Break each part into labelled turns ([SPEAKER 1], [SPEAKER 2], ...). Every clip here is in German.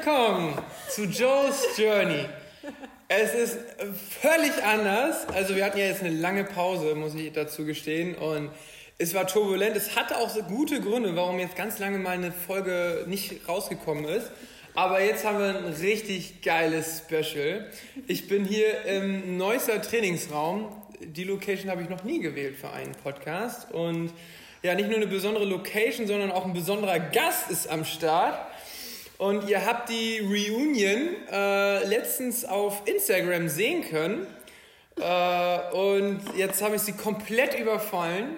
[SPEAKER 1] Willkommen zu Joe's Journey. Es ist völlig anders. Also wir hatten ja jetzt eine lange Pause, muss ich dazu gestehen. Und es war turbulent. Es hatte auch so gute Gründe, warum jetzt ganz lange mal eine Folge nicht rausgekommen ist. Aber jetzt haben wir ein richtig geiles Special. Ich bin hier im Neusser Trainingsraum. Die Location habe ich noch nie gewählt für einen Podcast. Und ja, nicht nur eine besondere Location, sondern auch ein besonderer Gast ist am Start. Und ihr habt die Reunion äh, letztens auf Instagram sehen können. Äh, und jetzt habe ich sie komplett überfallen.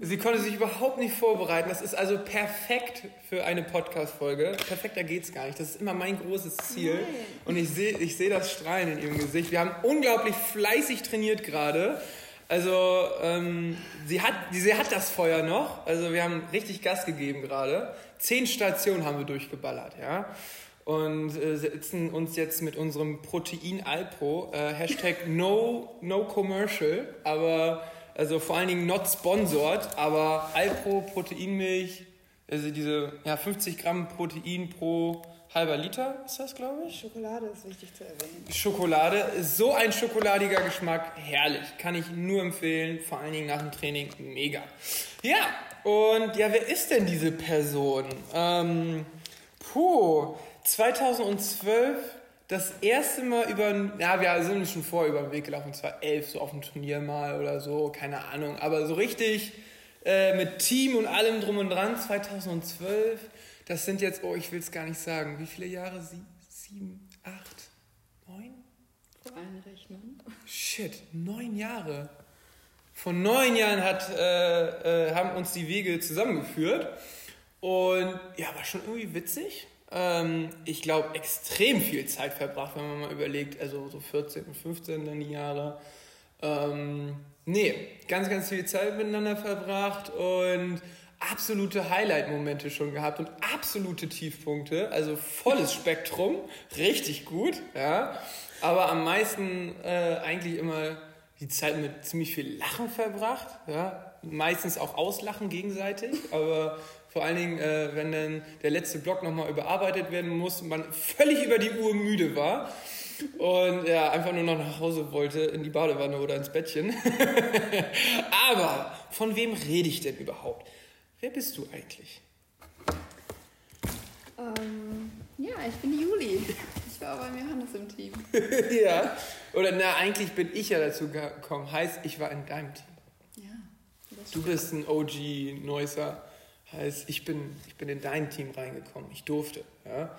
[SPEAKER 1] Sie konnte sich überhaupt nicht vorbereiten. Das ist also perfekt für eine Podcast-Folge. Perfekter geht's gar nicht. Das ist immer mein großes Ziel. Nein. Und ich sehe ich seh das Strahlen in ihrem Gesicht. Wir haben unglaublich fleißig trainiert gerade. Also ähm, sie, hat, sie hat das Feuer noch. Also wir haben richtig Gas gegeben gerade. Zehn Stationen haben wir durchgeballert, ja. Und äh, setzen uns jetzt mit unserem Protein Alpro, äh, Hashtag no, no commercial, aber also vor allen Dingen not sponsored, aber Alpro Proteinmilch, also diese ja, 50 Gramm Protein pro halber Liter ist das, glaube ich.
[SPEAKER 2] Schokolade ist wichtig zu erwähnen.
[SPEAKER 1] Schokolade, so ein schokoladiger Geschmack, herrlich. Kann ich nur empfehlen, vor allen Dingen nach dem Training, mega. Ja, und ja, wer ist denn diese Person? Ähm, puh, 2012 das erste Mal über, ja, wir sind schon vorher über den Weg gelaufen, zwar elf, so auf dem Turnier mal oder so, keine Ahnung, aber so richtig äh, mit Team und allem drum und dran, 2012 das sind jetzt, oh, ich will es gar nicht sagen, wie viele Jahre? Sie, sieben, acht, neun?
[SPEAKER 2] Vor Einrechnen.
[SPEAKER 1] Shit, neun Jahre. Vor neun Jahren hat, äh, äh, haben uns die Wege zusammengeführt. Und ja, war schon irgendwie witzig. Ähm, ich glaube, extrem viel Zeit verbracht, wenn man mal überlegt, also so 14 und 15 dann die Jahre. Ähm, nee, ganz, ganz viel Zeit miteinander verbracht und absolute Highlight-Momente schon gehabt und absolute Tiefpunkte, also volles Spektrum, richtig gut, ja. Aber am meisten äh, eigentlich immer die Zeit mit ziemlich viel Lachen verbracht, ja. Meistens auch auslachen gegenseitig, aber vor allen Dingen, äh, wenn dann der letzte Block nochmal überarbeitet werden muss und man völlig über die Uhr müde war und ja, einfach nur noch nach Hause wollte, in die Badewanne oder ins Bettchen. aber von wem rede ich denn überhaupt? Wer bist du eigentlich?
[SPEAKER 2] Ähm, ja, ich bin die Juli. Ich war beim Johannes im Team.
[SPEAKER 1] ja. Oder na, eigentlich bin ich ja dazu gekommen. Heißt, ich war in deinem Team.
[SPEAKER 2] Ja.
[SPEAKER 1] Du bist ein OG Neusser. Heißt, ich bin, ich bin in dein Team reingekommen. Ich durfte. Ja.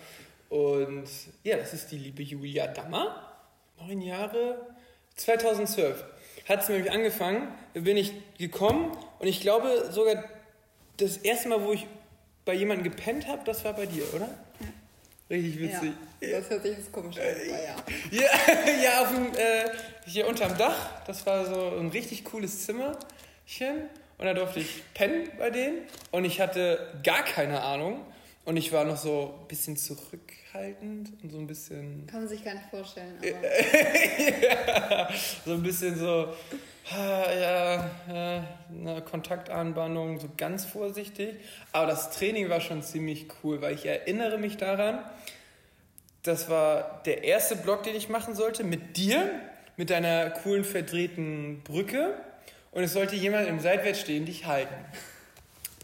[SPEAKER 1] Und ja, das ist die liebe Julia Dammer. Neun Jahre. 2012 hat es nämlich angefangen. Da bin ich gekommen und ich glaube sogar das erste Mal, wo ich bei jemandem gepennt habe, das war bei dir, oder? Ja. Richtig witzig.
[SPEAKER 2] Ja, das hört sich jetzt komisch an, äh, ja.
[SPEAKER 1] Ja, ja auf dem, äh, hier unterm Dach, das war so ein richtig cooles Zimmerchen. Und da durfte ich pennen bei denen. Und ich hatte gar keine Ahnung. Und ich war noch so ein bisschen zurückhaltend und so ein bisschen.
[SPEAKER 2] Kann man sich gar nicht vorstellen. Aber
[SPEAKER 1] ja, so ein bisschen so, ja, ja, eine Kontaktanbahnung, so ganz vorsichtig. Aber das Training war schon ziemlich cool, weil ich erinnere mich daran, das war der erste Block, den ich machen sollte, mit dir, mit deiner coolen verdrehten Brücke. Und es sollte jemand im Seitwärts stehen, dich halten.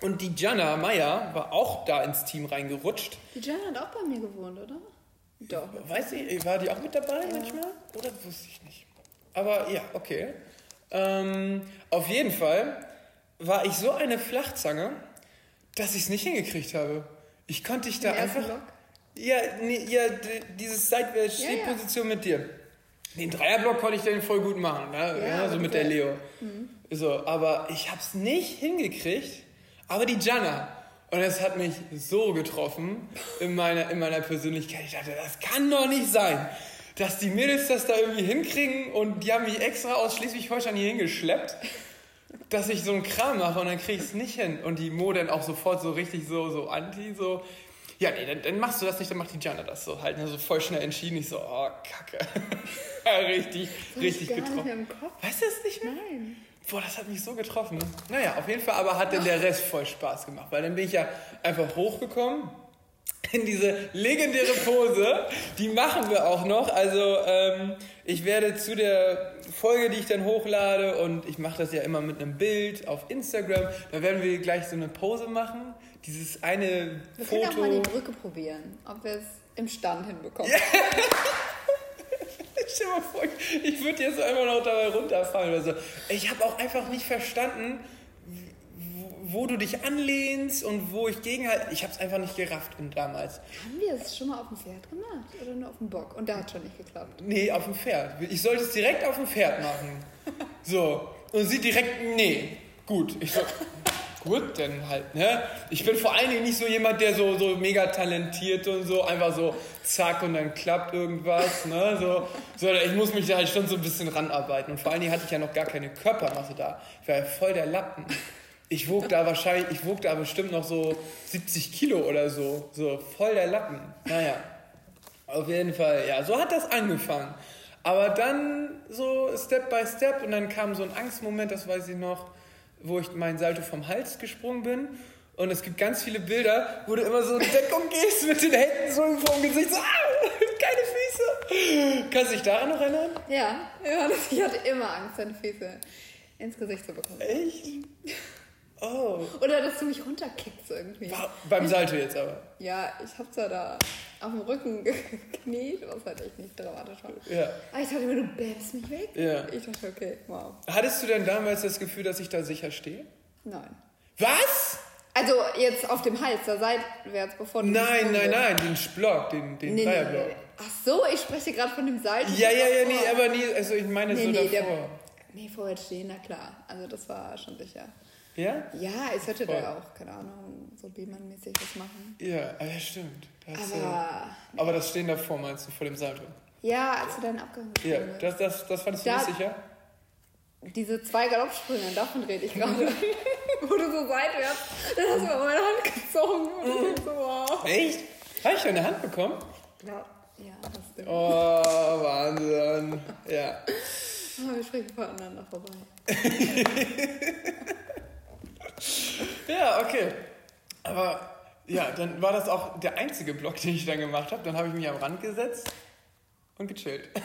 [SPEAKER 1] Und die Jana Meyer war auch da ins Team reingerutscht.
[SPEAKER 2] Die Jana hat auch bei mir gewohnt, oder?
[SPEAKER 1] Doch. Weiß ich, war die auch mit dabei ja. manchmal? Oder wusste ich nicht. Aber ja, okay. Ähm, auf jeden Fall war ich so eine Flachzange, dass ich es nicht hingekriegt habe. Ich konnte dich da einfach. Block? Ja, nee, ja, dieses Seitwärts-Stehposition ja, ja. mit dir. Den Dreierblock konnte ich dann voll gut machen, ne? ja, ja so mit der Leo. Mhm. So, aber ich habe es nicht hingekriegt, aber die Jana. Und es hat mich so getroffen in meiner, in meiner Persönlichkeit. Ich dachte, das kann doch nicht sein, dass die Mädels das da irgendwie hinkriegen und die haben mich extra aus Schleswig-Holstein hier hingeschleppt, dass ich so einen Kram mache und dann kriege ich es nicht hin. Und die Mo dann auch sofort so richtig so, so anti, so, ja, nee, dann, dann, machst du das nicht, dann macht die Jana das so halt. Ne, so voll schnell entschieden. Ich so, oh, kacke. richtig, richtig getroffen. Weißt du es nicht mehr?
[SPEAKER 2] Nein.
[SPEAKER 1] Boah, das hat mich so getroffen. Naja, auf jeden Fall aber hat dann der Rest voll Spaß gemacht, weil dann bin ich ja einfach hochgekommen. In diese legendäre Pose. Die machen wir auch noch. Also ähm, ich werde zu der Folge, die ich dann hochlade, und ich mache das ja immer mit einem Bild auf Instagram, da werden wir gleich so eine Pose machen. Dieses eine
[SPEAKER 2] Wir
[SPEAKER 1] Foto.
[SPEAKER 2] können auch mal die Brücke probieren, ob wir es im Stand hinbekommen.
[SPEAKER 1] Stell dir mal vor, ich würde jetzt einfach noch dabei runterfallen oder so. Ich habe auch einfach nicht verstanden, wo, du dich anlehnst und wo ich gegenhalte. Ich habe es einfach nicht gerafft und damals.
[SPEAKER 2] Haben wir es schon mal auf dem Pferd gemacht oder nur auf dem Bock? Und da hat schon nicht geklappt.
[SPEAKER 1] Nee, auf dem Pferd. Ich sollte es direkt auf dem Pferd machen. So. Und sie direkt, nee, gut. Ich so, gut, dann halt, ne? Ich bin vor allen Dingen nicht so jemand, der so, so mega talentiert und so, einfach so zack und dann klappt irgendwas, ne? So, so, ich muss mich da halt schon so ein bisschen ranarbeiten. Und vor allen Dingen hatte ich ja noch gar keine Körpermasse da. Ich war ja voll der Lappen. Ich wog da wahrscheinlich, ich wog da bestimmt noch so 70 Kilo oder so. So, voll der Lappen. Naja. Auf jeden Fall, ja, so hat das angefangen. Aber dann so Step by Step und dann kam so ein Angstmoment, das weiß ich noch, wo ich meinen Salto vom Hals gesprungen bin. Und es gibt ganz viele Bilder, wo du immer so in Deckung gehst mit den Händen so vor dem Gesicht, so, ah, keine Füße. Kannst du dich daran noch erinnern?
[SPEAKER 2] Ja, ich hatte immer Angst, deine Füße ins Gesicht zu bekommen.
[SPEAKER 1] Echt?
[SPEAKER 2] Oder dass du mich runterkickst irgendwie.
[SPEAKER 1] Beim Salto jetzt aber.
[SPEAKER 2] Ja, ich hab zwar da auf dem Rücken gekniet, was halt echt nicht dramatisch war.
[SPEAKER 1] Ja.
[SPEAKER 2] Aber ich dachte mir, du bäbst mich weg.
[SPEAKER 1] Ja.
[SPEAKER 2] Ich dachte, okay, wow.
[SPEAKER 1] Hattest du denn damals das Gefühl, dass ich da sicher stehe?
[SPEAKER 2] Nein.
[SPEAKER 1] Was?
[SPEAKER 2] Also jetzt auf dem Hals, da seitwärts, bevor du
[SPEAKER 1] Nein, nein, nein, den Block, den, den
[SPEAKER 2] Nee,
[SPEAKER 1] Dreierblock.
[SPEAKER 2] nee. Ach so, ich spreche gerade von dem Seiten.
[SPEAKER 1] Ja, ja, ja, nee, aber nie, also ich meine
[SPEAKER 2] Nee,
[SPEAKER 1] so
[SPEAKER 2] nee,
[SPEAKER 1] davor.
[SPEAKER 2] der, nee, vorwärts stehen, na klar. Also das war schon sicher.
[SPEAKER 1] Ja?
[SPEAKER 2] Ja, ich hätte
[SPEAKER 1] Voll.
[SPEAKER 2] da auch, keine Ahnung, so Lehmann-mäßig was machen.
[SPEAKER 1] Ja, ah, ja, stimmt. Da hast du-
[SPEAKER 2] Aber
[SPEAKER 1] aber das Stehen davor meinst du, vor dem Salto?
[SPEAKER 2] ja, als du deinen Abgang
[SPEAKER 1] Ja, das, das, das fandest du
[SPEAKER 2] Da-
[SPEAKER 1] sicher?
[SPEAKER 2] Diese zwei Galoppsprünge, davon rede ich gerade. Wo du so seitwärts, dann hast du mal meine Hand gezogen. Und ich so, wow.
[SPEAKER 1] Echt? Habe ich eine Hand bekommen?
[SPEAKER 2] Ja, ja, das stimmt.
[SPEAKER 1] Oh, Wahnsinn. Ja.
[SPEAKER 2] Aber wir sprechen voneinander vorbei.
[SPEAKER 1] Ja, okay. Aber ja, dann war das auch der einzige Block, den ich dann gemacht habe. Dann habe ich mich am Rand gesetzt und gechillt.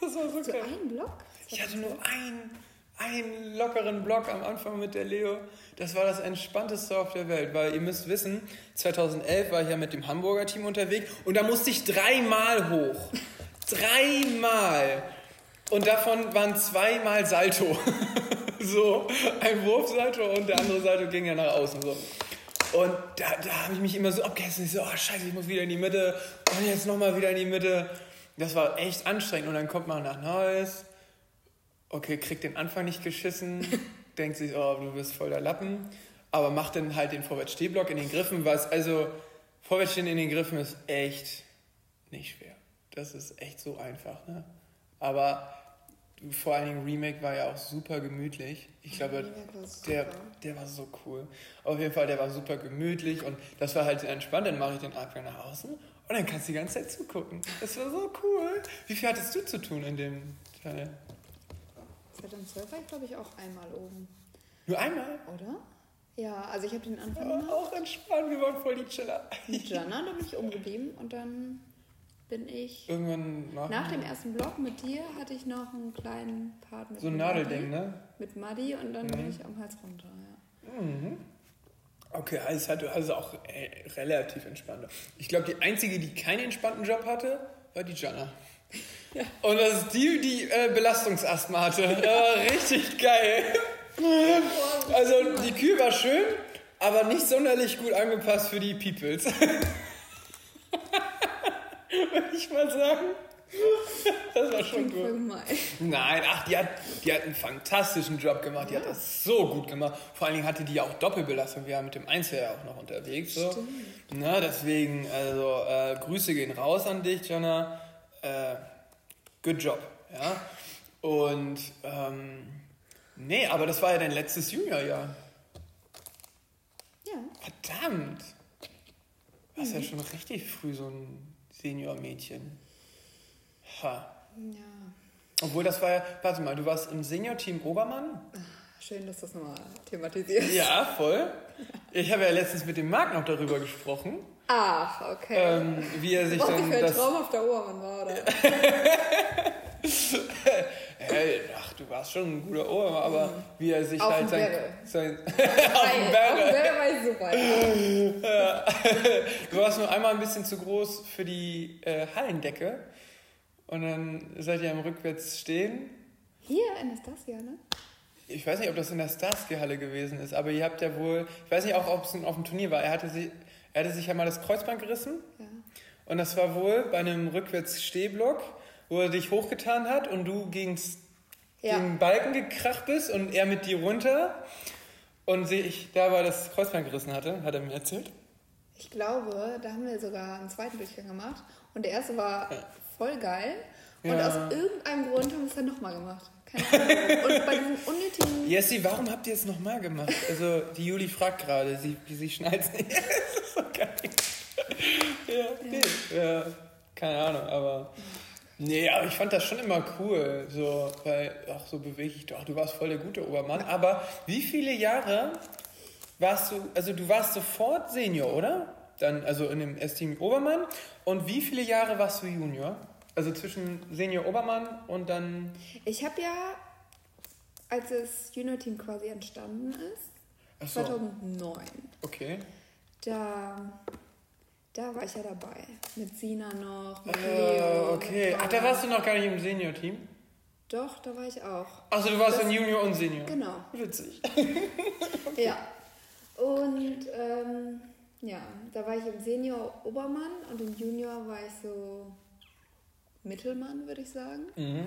[SPEAKER 1] Das war so
[SPEAKER 2] So
[SPEAKER 1] geil.
[SPEAKER 2] ein Block?
[SPEAKER 1] Ich hatte nur einen, einen lockeren Block am Anfang mit der Leo. Das war das entspannteste auf der Welt, weil ihr müsst wissen, 2011 war ich ja mit dem Hamburger Team unterwegs und da musste ich dreimal hoch. dreimal. Und davon waren zweimal Salto. so, ein Wurfsalto und der andere Salto ging ja nach außen so. Und da, da habe ich mich immer so abgehessen. Ich so, oh scheiße, ich muss wieder in die Mitte. Und jetzt nochmal wieder in die Mitte. Das war echt anstrengend. Und dann kommt man nach Neues. Okay, kriegt den Anfang nicht geschissen. denkt sich, oh, du bist voll der Lappen. Aber macht dann halt den Vorwärtsstehblock in den Griffen. Was, also, Vorwärtsstehen in den Griffen ist echt nicht schwer. Das ist echt so einfach. Ne? Aber vor allen Dingen Remake war ja auch super gemütlich. Ich glaube,
[SPEAKER 2] super.
[SPEAKER 1] der, der war so cool. Auf jeden Fall, der war super gemütlich und das war halt sehr entspannt. Dann mache ich den Abgang nach außen und dann kannst du die ganze Zeit zugucken. Das war so cool. Wie viel hattest du zu tun in dem Teil?
[SPEAKER 2] 2012 war ich, glaube ich, auch einmal oben.
[SPEAKER 1] Nur einmal?
[SPEAKER 2] Oder? Ja, also ich habe den Anfang gemacht.
[SPEAKER 1] auch entspannt, wir waren voll die Chiller.
[SPEAKER 2] Mit Jana, da bin ich oben geblieben und dann bin ich.
[SPEAKER 1] Irgendwann nach,
[SPEAKER 2] Nach dem ersten Block mit dir hatte ich noch einen kleinen Part mit
[SPEAKER 1] so ein. Nadelding, ne?
[SPEAKER 2] Mit Muddy und dann bin ich am Hals runter, ja.
[SPEAKER 1] Okay, also hatte also auch äh, relativ entspannt. Ich glaube, die einzige, die keinen entspannten Job hatte, war die Jana. Und das ist die, die äh, Belastungsasthma hatte. Ja, richtig geil. Also die Kühe war schön, aber nicht sonderlich gut angepasst für die Peoples. Würde ich mal sagen. Das war schon gut. Nein, ach, die hat, die hat einen fantastischen Job gemacht. Die hat das so gut gemacht. Vor allen Dingen hatte die ja auch Doppelbelastung. Wir waren mit dem Einzel ja auch noch unterwegs. So. Na, deswegen, also äh, Grüße gehen raus an dich, Jana. Äh, good job. Ja. Und ähm, nee, aber das war ja dein letztes Juniorjahr.
[SPEAKER 2] Ja.
[SPEAKER 1] Verdammt. Du warst ja schon richtig früh so ein Senior-Mädchen. Ha.
[SPEAKER 2] Ja.
[SPEAKER 1] Obwohl, das war ja, warte mal, du warst im Senior-Team Obermann?
[SPEAKER 2] Schön, dass du das nochmal thematisierst.
[SPEAKER 1] Ja, voll. Ich habe ja letztens mit dem Marc noch darüber gesprochen.
[SPEAKER 2] Ach, okay.
[SPEAKER 1] Ähm, wie er sich
[SPEAKER 2] Was
[SPEAKER 1] dann
[SPEAKER 2] für ein
[SPEAKER 1] das.
[SPEAKER 2] traumhafter Obermann war, oder?
[SPEAKER 1] Hey, ach, du warst schon ein guter Ohr, aber wie er sich
[SPEAKER 2] Auf
[SPEAKER 1] halt
[SPEAKER 2] dem
[SPEAKER 1] sein, sein
[SPEAKER 2] Auf dem. Berge war ich super. Ja.
[SPEAKER 1] Du warst nur einmal ein bisschen zu groß für die äh, Hallendecke und dann seid ihr am Rückwärts stehen.
[SPEAKER 2] Hier in Anastasia, ne?
[SPEAKER 1] Ich weiß nicht, ob das in der Starsky-Halle gewesen ist, aber ihr habt ja wohl, ich weiß nicht auch, ob es auf dem Turnier war, er hatte, sich, er hatte sich ja mal das Kreuzband gerissen
[SPEAKER 2] Ja.
[SPEAKER 1] und das war wohl bei einem Rückwärts-Stehblock, wo er dich hochgetan hat und du gegens
[SPEAKER 2] Ja.
[SPEAKER 1] den Balken gekracht bist und er mit dir runter und sich dabei das Kreuzband gerissen hatte, hat er mir erzählt.
[SPEAKER 2] Ich glaube, da haben wir sogar einen zweiten Durchgang gemacht. Und der erste war voll geil. Und
[SPEAKER 1] Ja.
[SPEAKER 2] aus irgendeinem Grund haben wir es dann nochmal gemacht. Keine Ahnung. Und bei diesem unnötigen.
[SPEAKER 1] Jessie, warum habt ihr es nochmal gemacht? Also, die Juli fragt gerade, sie, wie sie schnallt nicht. das ist so geil. Ja, okay. Ja, keine Ahnung, aber. Nee, aber ich fand das schon immer cool, so, weil, ach, so beweglich, doch, du warst voll der gute Obermann. Aber wie viele Jahre warst du, also du warst sofort Senior, oder? Dann, also in dem S-Team Obermann. Und wie viele Jahre warst du Junior? Also zwischen Senior Obermann und dann.
[SPEAKER 2] Ich habe ja, als das Junior-Team quasi entstanden ist,
[SPEAKER 1] so,
[SPEAKER 2] 2009,
[SPEAKER 1] okay.
[SPEAKER 2] da, da war ich ja dabei. Mit Sina noch, mit
[SPEAKER 1] Ah,
[SPEAKER 2] Leo.
[SPEAKER 1] okay.
[SPEAKER 2] mit
[SPEAKER 1] Ach, da warst du noch gar nicht im Senior-Team?
[SPEAKER 2] Doch, da war ich auch.
[SPEAKER 1] Achso, du warst dann Junior und Senior.
[SPEAKER 2] Genau.
[SPEAKER 1] Witzig.
[SPEAKER 2] Ja. Und ähm, ja, da war ich im Senior Obermann und im Junior war ich so Mittelmann, würde ich sagen.
[SPEAKER 1] Mhm.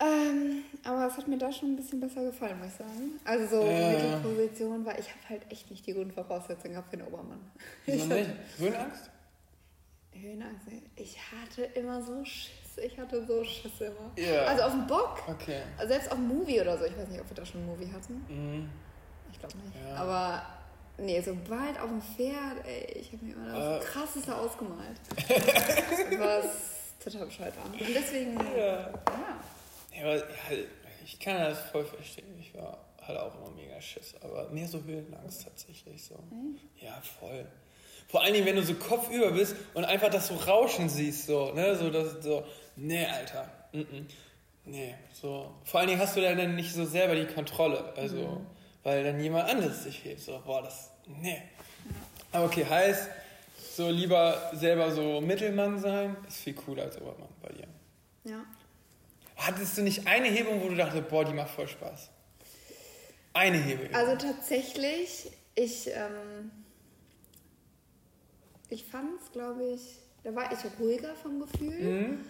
[SPEAKER 2] Ähm, aber es hat mir da schon ein bisschen besser gefallen, muss ich sagen. Also so
[SPEAKER 1] Ja.
[SPEAKER 2] Mittelposition, weil ich habe halt echt nicht die Grundvoraussetzungen gehabt für den Obermann.
[SPEAKER 1] Wieso nicht? Höhenangst?
[SPEAKER 2] Höhenangst, ey. ich hatte immer so Schiss. Ich hatte so Schiss immer.
[SPEAKER 1] Ja.
[SPEAKER 2] Also auf dem Bock,
[SPEAKER 1] Okay.
[SPEAKER 2] also selbst auf dem Movie oder so. Ich weiß nicht, ob wir da schon einen Movie hatten.
[SPEAKER 1] Mhm.
[SPEAKER 2] Ich glaube nicht.
[SPEAKER 1] Ja.
[SPEAKER 2] Aber nee, sobald auf dem Pferd, ey, ich habe mir immer das
[SPEAKER 1] Äh.
[SPEAKER 2] krasseste ausgemalt. Was total bescheuert war. Und deswegen, ja.
[SPEAKER 1] Ja. Ja, aber, ja, ich kann das voll verstehen. Ich war halt auch immer mega Schiss, aber mehr so Höhenangst tatsächlich so. Ja, voll. Vor allen Dingen, wenn du so kopfüber bist und einfach das so Rauschen siehst, so, ne, so, das, so, nee, Alter, mm -mm. nee, so. Vor allen Dingen hast du dann nicht so selber die Kontrolle, also, weil dann jemand anderes dich hebt, so, boah, das, nee. Aber okay, heißt, so lieber selber so Mittelmann sein, ist viel cooler als Obermann bei dir.
[SPEAKER 2] ja.
[SPEAKER 1] Hattest du nicht eine Hebung, wo du dachtest, boah, die macht voll Spaß? Eine Hebung.
[SPEAKER 2] Also tatsächlich, ich, ähm, ich fand es, glaube ich, da war ich ruhiger vom Gefühl,
[SPEAKER 1] Mhm.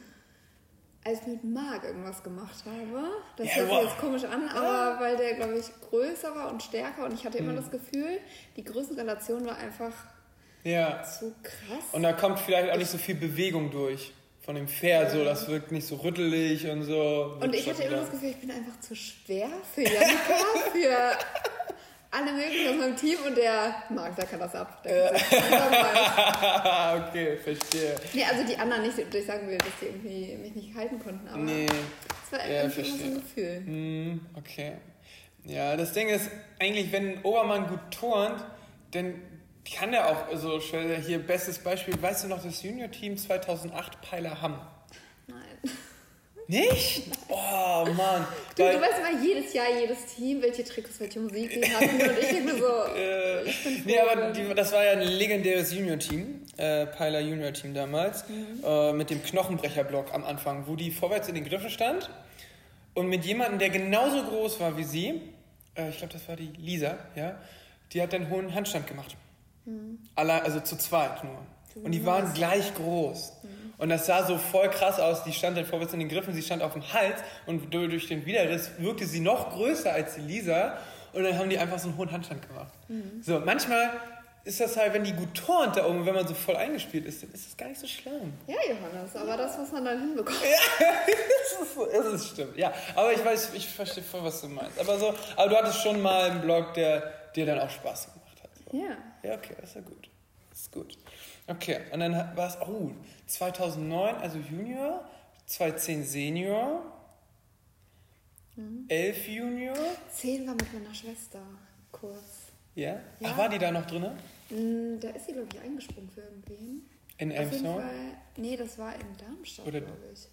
[SPEAKER 2] als ich mit Marc irgendwas gemacht habe. Das
[SPEAKER 1] Ja,
[SPEAKER 2] hört sich jetzt komisch an, aber weil der, glaube ich, größer war und stärker und ich hatte immer
[SPEAKER 1] Mhm.
[SPEAKER 2] das Gefühl, die Größenrelation war einfach
[SPEAKER 1] Ja.
[SPEAKER 2] zu krass.
[SPEAKER 1] Und da kommt vielleicht auch nicht so viel Bewegung durch von dem Pferd, so, das wirkt nicht so rüttelig und so.
[SPEAKER 2] Und ich hatte immer das Gefühl, ich bin einfach zu schwer für Janika, für alle möglichen aus meinem Team und der Marc, der kann das ab. Der kann das
[SPEAKER 1] okay, verstehe.
[SPEAKER 2] nee, also die anderen nicht, ich sagen will, dass die irgendwie mich nicht halten konnten, aber
[SPEAKER 1] Nee,
[SPEAKER 2] es war
[SPEAKER 1] ja,
[SPEAKER 2] irgendwie immer so ein Gefühl.
[SPEAKER 1] hm, okay. Ja, das Ding ist, eigentlich, wenn ein Obermann gut turnt, dann kann er auch, also stell dir hier bestes Beispiel, weißt du noch, das Junior-Team 2008 Peiler Hamm?
[SPEAKER 2] Nein.
[SPEAKER 1] Nicht? Oh Mann.
[SPEAKER 2] Du,
[SPEAKER 1] Weil-
[SPEAKER 2] du weißt immer jedes Jahr, jedes Team, welche Tricks, welche Musik die hatten und ich denke so,
[SPEAKER 1] Äh,
[SPEAKER 2] ich bin froh,
[SPEAKER 1] nee, aber die, das war ja ein legendäres Junior-Team, äh, Peiler Junior-Team damals, äh, mit dem Knochenbrecherblock am Anfang, wo die vorwärts in den Griffen stand und mit jemandem, der genauso groß war wie sie, äh, ich glaube, das war die Lisa, ja, die hat dann hohen Handstand gemacht. Allein, also zu zweit nur. Und die waren gleich groß. Und das sah so voll krass aus. Die stand dann vorwärts in den Griffen, sie stand auf dem Hals und du- durch den Widerriss wirkte sie noch größer als die Lisa. Und dann haben die einfach so einen hohen Handstand gemacht. So, manchmal ist das halt, wenn die gut turnt da oben, wenn man so voll eingespielt ist, dann ist das gar nicht so schlimm.
[SPEAKER 2] Ja, Johannes, aber das, was man dann hinbekommt.
[SPEAKER 1] Es ist, so- es ist stimmt, ja. Aber ich weiß, ich verstehe voll, was du meinst. Aber so, aber du hattest schon mal einen Blog, der dir dann auch Spaß gemacht.
[SPEAKER 2] Ja.
[SPEAKER 1] Ja, okay, das ist ja gut. Das ist gut. Okay, und dann war es, oh, 2009, also Junior, 2010 Senior. Mhm. 11 Junior?
[SPEAKER 2] 10 war mit meiner Schwester kurz.
[SPEAKER 1] Ja?
[SPEAKER 2] Ja.
[SPEAKER 1] Ach, war die da noch drin?
[SPEAKER 2] Mm, Da ist sie, glaube ich, eingesprungen für irgendwen.
[SPEAKER 1] In
[SPEAKER 2] Auf
[SPEAKER 1] Elmshorn?
[SPEAKER 2] Nee, das war in Darmstadt, glaube ich.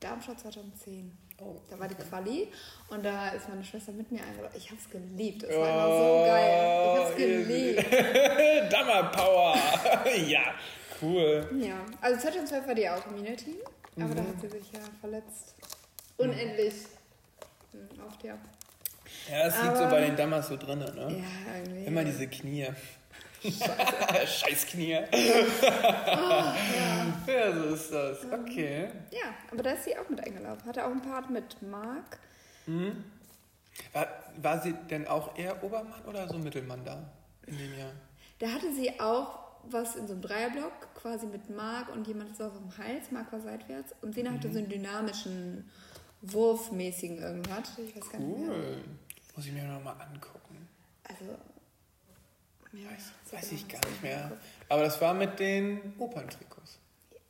[SPEAKER 2] Darmstadt 2010.
[SPEAKER 1] Oh,
[SPEAKER 2] Da war die Quali und da ist meine Schwester mit mir eingeladen. Ich hab's geliebt. Es war immer so geil. Ich hab's
[SPEAKER 1] Oh,
[SPEAKER 2] geliebt.
[SPEAKER 1] Dammer Power! ja, cool.
[SPEAKER 2] Ja, also 2012 war die auch Community, aber da hat sie sich ja verletzt. Unendlich. Hm, Auf der.
[SPEAKER 1] Ja, das liegt so bei den Dammers so drin, ne?
[SPEAKER 2] Ja, irgendwie.
[SPEAKER 1] Immer diese Knie. Scheiß Knie. ja, so ist das. Okay.
[SPEAKER 2] Ja, aber da ist sie auch mit eingeladen. Hatte auch einen Part mit Marc.
[SPEAKER 1] War, war sie denn auch eher Obermann oder so Mittelmann da in dem Jahr?
[SPEAKER 2] Da hatte sie auch was in so einem Dreierblock, quasi mit Marc und jemand saß auf dem Hals. Marc war seitwärts. Und Sina hatte so einen dynamischen, wurfmäßigen irgendwas. Ich weiß gar nicht mehr.
[SPEAKER 1] Cool. Muss ich mir nochmal angucken.
[SPEAKER 2] Also, ja,
[SPEAKER 1] Weiß, weiß ich gar nicht mehr. Aber das war mit den Operntrikots.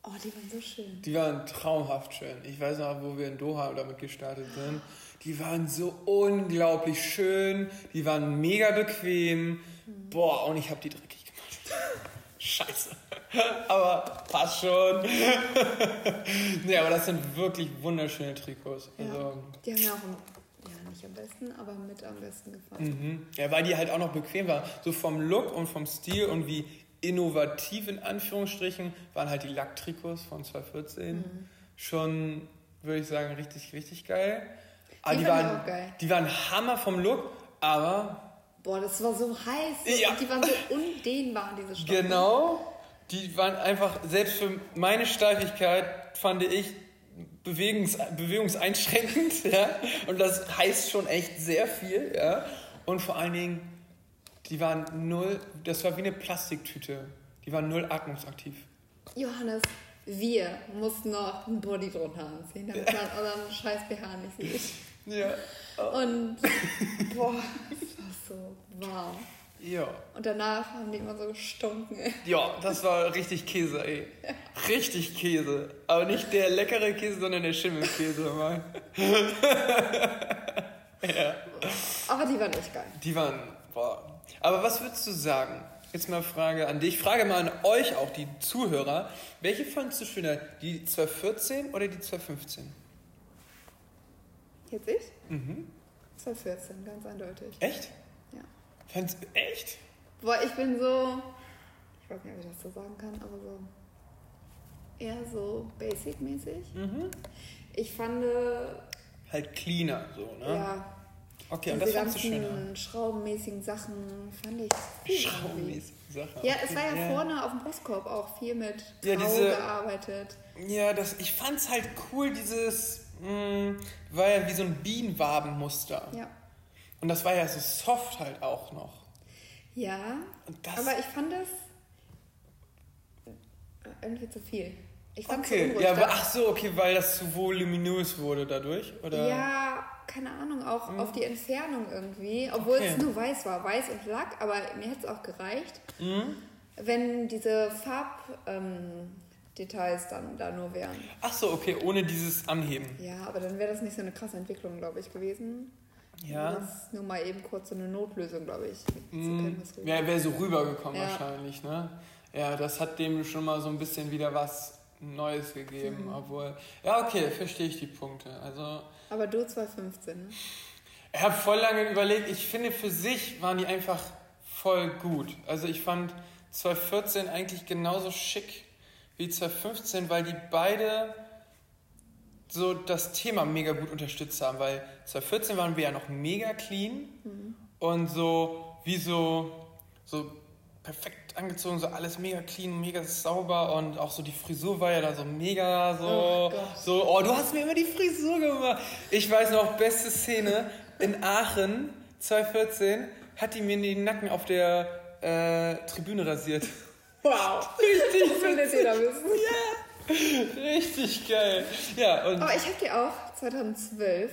[SPEAKER 2] Oh, die waren so schön.
[SPEAKER 1] Die waren traumhaft schön. Ich weiß noch, wo wir in Doha damit gestartet sind. Die waren so unglaublich schön. Die waren mega bequem. Boah, und ich habe die dreckig gemacht. Scheiße. Aber passt schon. nee, aber das sind wirklich wunderschöne Trikots.
[SPEAKER 2] Ja.
[SPEAKER 1] Also,
[SPEAKER 2] Die haben mir auch am, ja, nicht am besten, aber mit am besten gefallen.
[SPEAKER 1] mhm. Ja, weil die halt auch noch bequem waren. So vom Look und vom stil und wie innovativ in Anführungsstrichen waren halt die Lacktrikots von 2014
[SPEAKER 2] Mhm.
[SPEAKER 1] schon, würde ich sagen, richtig, richtig geil. Aber
[SPEAKER 2] Die
[SPEAKER 1] die, waren,
[SPEAKER 2] geil.
[SPEAKER 1] die waren Hammer vom Look, aber
[SPEAKER 2] Boah, das war so heiß.
[SPEAKER 1] Ja.
[SPEAKER 2] Und die waren so undehnbar, diese Stoffe.
[SPEAKER 1] genau, die waren einfach, selbst für meine Steifigkeit fand ich bewegungs, bewegungseinschränkend. Ja? Und das heißt schon echt sehr viel. Ja? Und vor allen Dingen, die waren null, das war wie eine Plastiktüte. Die waren null atmungsaktiv.
[SPEAKER 2] Johannes, wir mussten noch einen Body drunter anziehen, damit man unseren scheiß BH nicht sieht.
[SPEAKER 1] Ja.
[SPEAKER 2] Und boah, es war so warm.
[SPEAKER 1] Ja.
[SPEAKER 2] Und danach haben die immer so gestunken. ey.
[SPEAKER 1] Ja, das war richtig Käse, ey. Richtig Käse. Aber nicht der leckere Käse, sondern der Schimmelkäse, Mann.
[SPEAKER 2] Aber die waren echt geil.
[SPEAKER 1] Die waren, boah. Aber was würdest du sagen? Jetzt mal Frage an dich. Frage mal an euch auch, die Zuhörer. Welche fandest du schöner? Die 1214 oder die 1215?
[SPEAKER 2] Jetzt ich?
[SPEAKER 1] Mhm.
[SPEAKER 2] 2014, ganz eindeutig.
[SPEAKER 1] Echt?
[SPEAKER 2] Ja.
[SPEAKER 1] Fandst echt?
[SPEAKER 2] Boah, ich bin so. Ich weiß nicht, ob ich das so sagen kann, aber so. Eher so basic-mäßig.
[SPEAKER 1] Mhm.
[SPEAKER 2] Ich fand.
[SPEAKER 1] Halt cleaner, so, ne?
[SPEAKER 2] Ja.
[SPEAKER 1] Okay, und das fandst du schöner?
[SPEAKER 2] schraubenmäßigen Sachen fand ich. viel.
[SPEAKER 1] Schraubenmäßige Sache.
[SPEAKER 2] Ja, es
[SPEAKER 1] okay.
[SPEAKER 2] war ja, vorne auf dem Brustkorb auch viel mit Grau
[SPEAKER 1] Ja, diese-
[SPEAKER 2] gearbeitet.
[SPEAKER 1] Ja, das, ich fand's halt cool, dieses, mh, war ja wie so ein Bienenwabenmuster.
[SPEAKER 2] Ja.
[SPEAKER 1] Und das war ja so soft halt auch noch.
[SPEAKER 2] Ja,
[SPEAKER 1] Und das,
[SPEAKER 2] aber ich fand das irgendwie zu viel. Ich fand es
[SPEAKER 1] okay,
[SPEAKER 2] so
[SPEAKER 1] ja, aber, ach so, okay, weil das zu voluminös wurde dadurch, oder?
[SPEAKER 2] Ja, keine Ahnung, auch auf die Entfernung irgendwie. Obwohl
[SPEAKER 1] Okay.
[SPEAKER 2] es nur weiß war, weiß und Lack, aber mir hätte es auch gereicht,
[SPEAKER 1] Mhm.
[SPEAKER 2] wenn diese Farbdetails ähm, dann da nur wären.
[SPEAKER 1] Ach so, okay, ohne dieses Anheben.
[SPEAKER 2] Ja, aber dann wäre das nicht so eine krasse Entwicklung, glaube ich, gewesen.
[SPEAKER 1] Ja.
[SPEAKER 2] Das ist nur mal eben kurz so eine Notlösung, glaube ich. wir-
[SPEAKER 1] Ja, wäre so rübergekommen
[SPEAKER 2] Ja.
[SPEAKER 1] wahrscheinlich, ne? Ja, das hat dem schon mal so ein bisschen wieder was Neues gegeben,
[SPEAKER 2] Mhm.
[SPEAKER 1] obwohl. Ja, okay, verstehe ich die Punkte. Also,
[SPEAKER 2] Aber du 2015, ne?
[SPEAKER 1] ich habe voll lange überlegt, ich finde für sich waren die einfach voll gut. Also ich fand 2014 eigentlich genauso schick wie 2015, weil die beide so das Thema mega gut unterstützt haben, weil 2014 waren wir ja noch mega clean und so wie so, so perfekt angezogen, so alles mega clean, mega sauber und auch so die Frisur war ja da so mega so,
[SPEAKER 2] Oh
[SPEAKER 1] so, oh, du hast mir immer die Frisur gemacht. Ich weiß noch, beste Szene in Aachen 2014 hat die mir den Nacken auf der äh, Tribüne rasiert.
[SPEAKER 2] Wow!
[SPEAKER 1] Richtig,
[SPEAKER 2] Das will jetzt jeder wissen.
[SPEAKER 1] Richtig geil. Ja, und
[SPEAKER 2] Aber ich habe dir auch 2012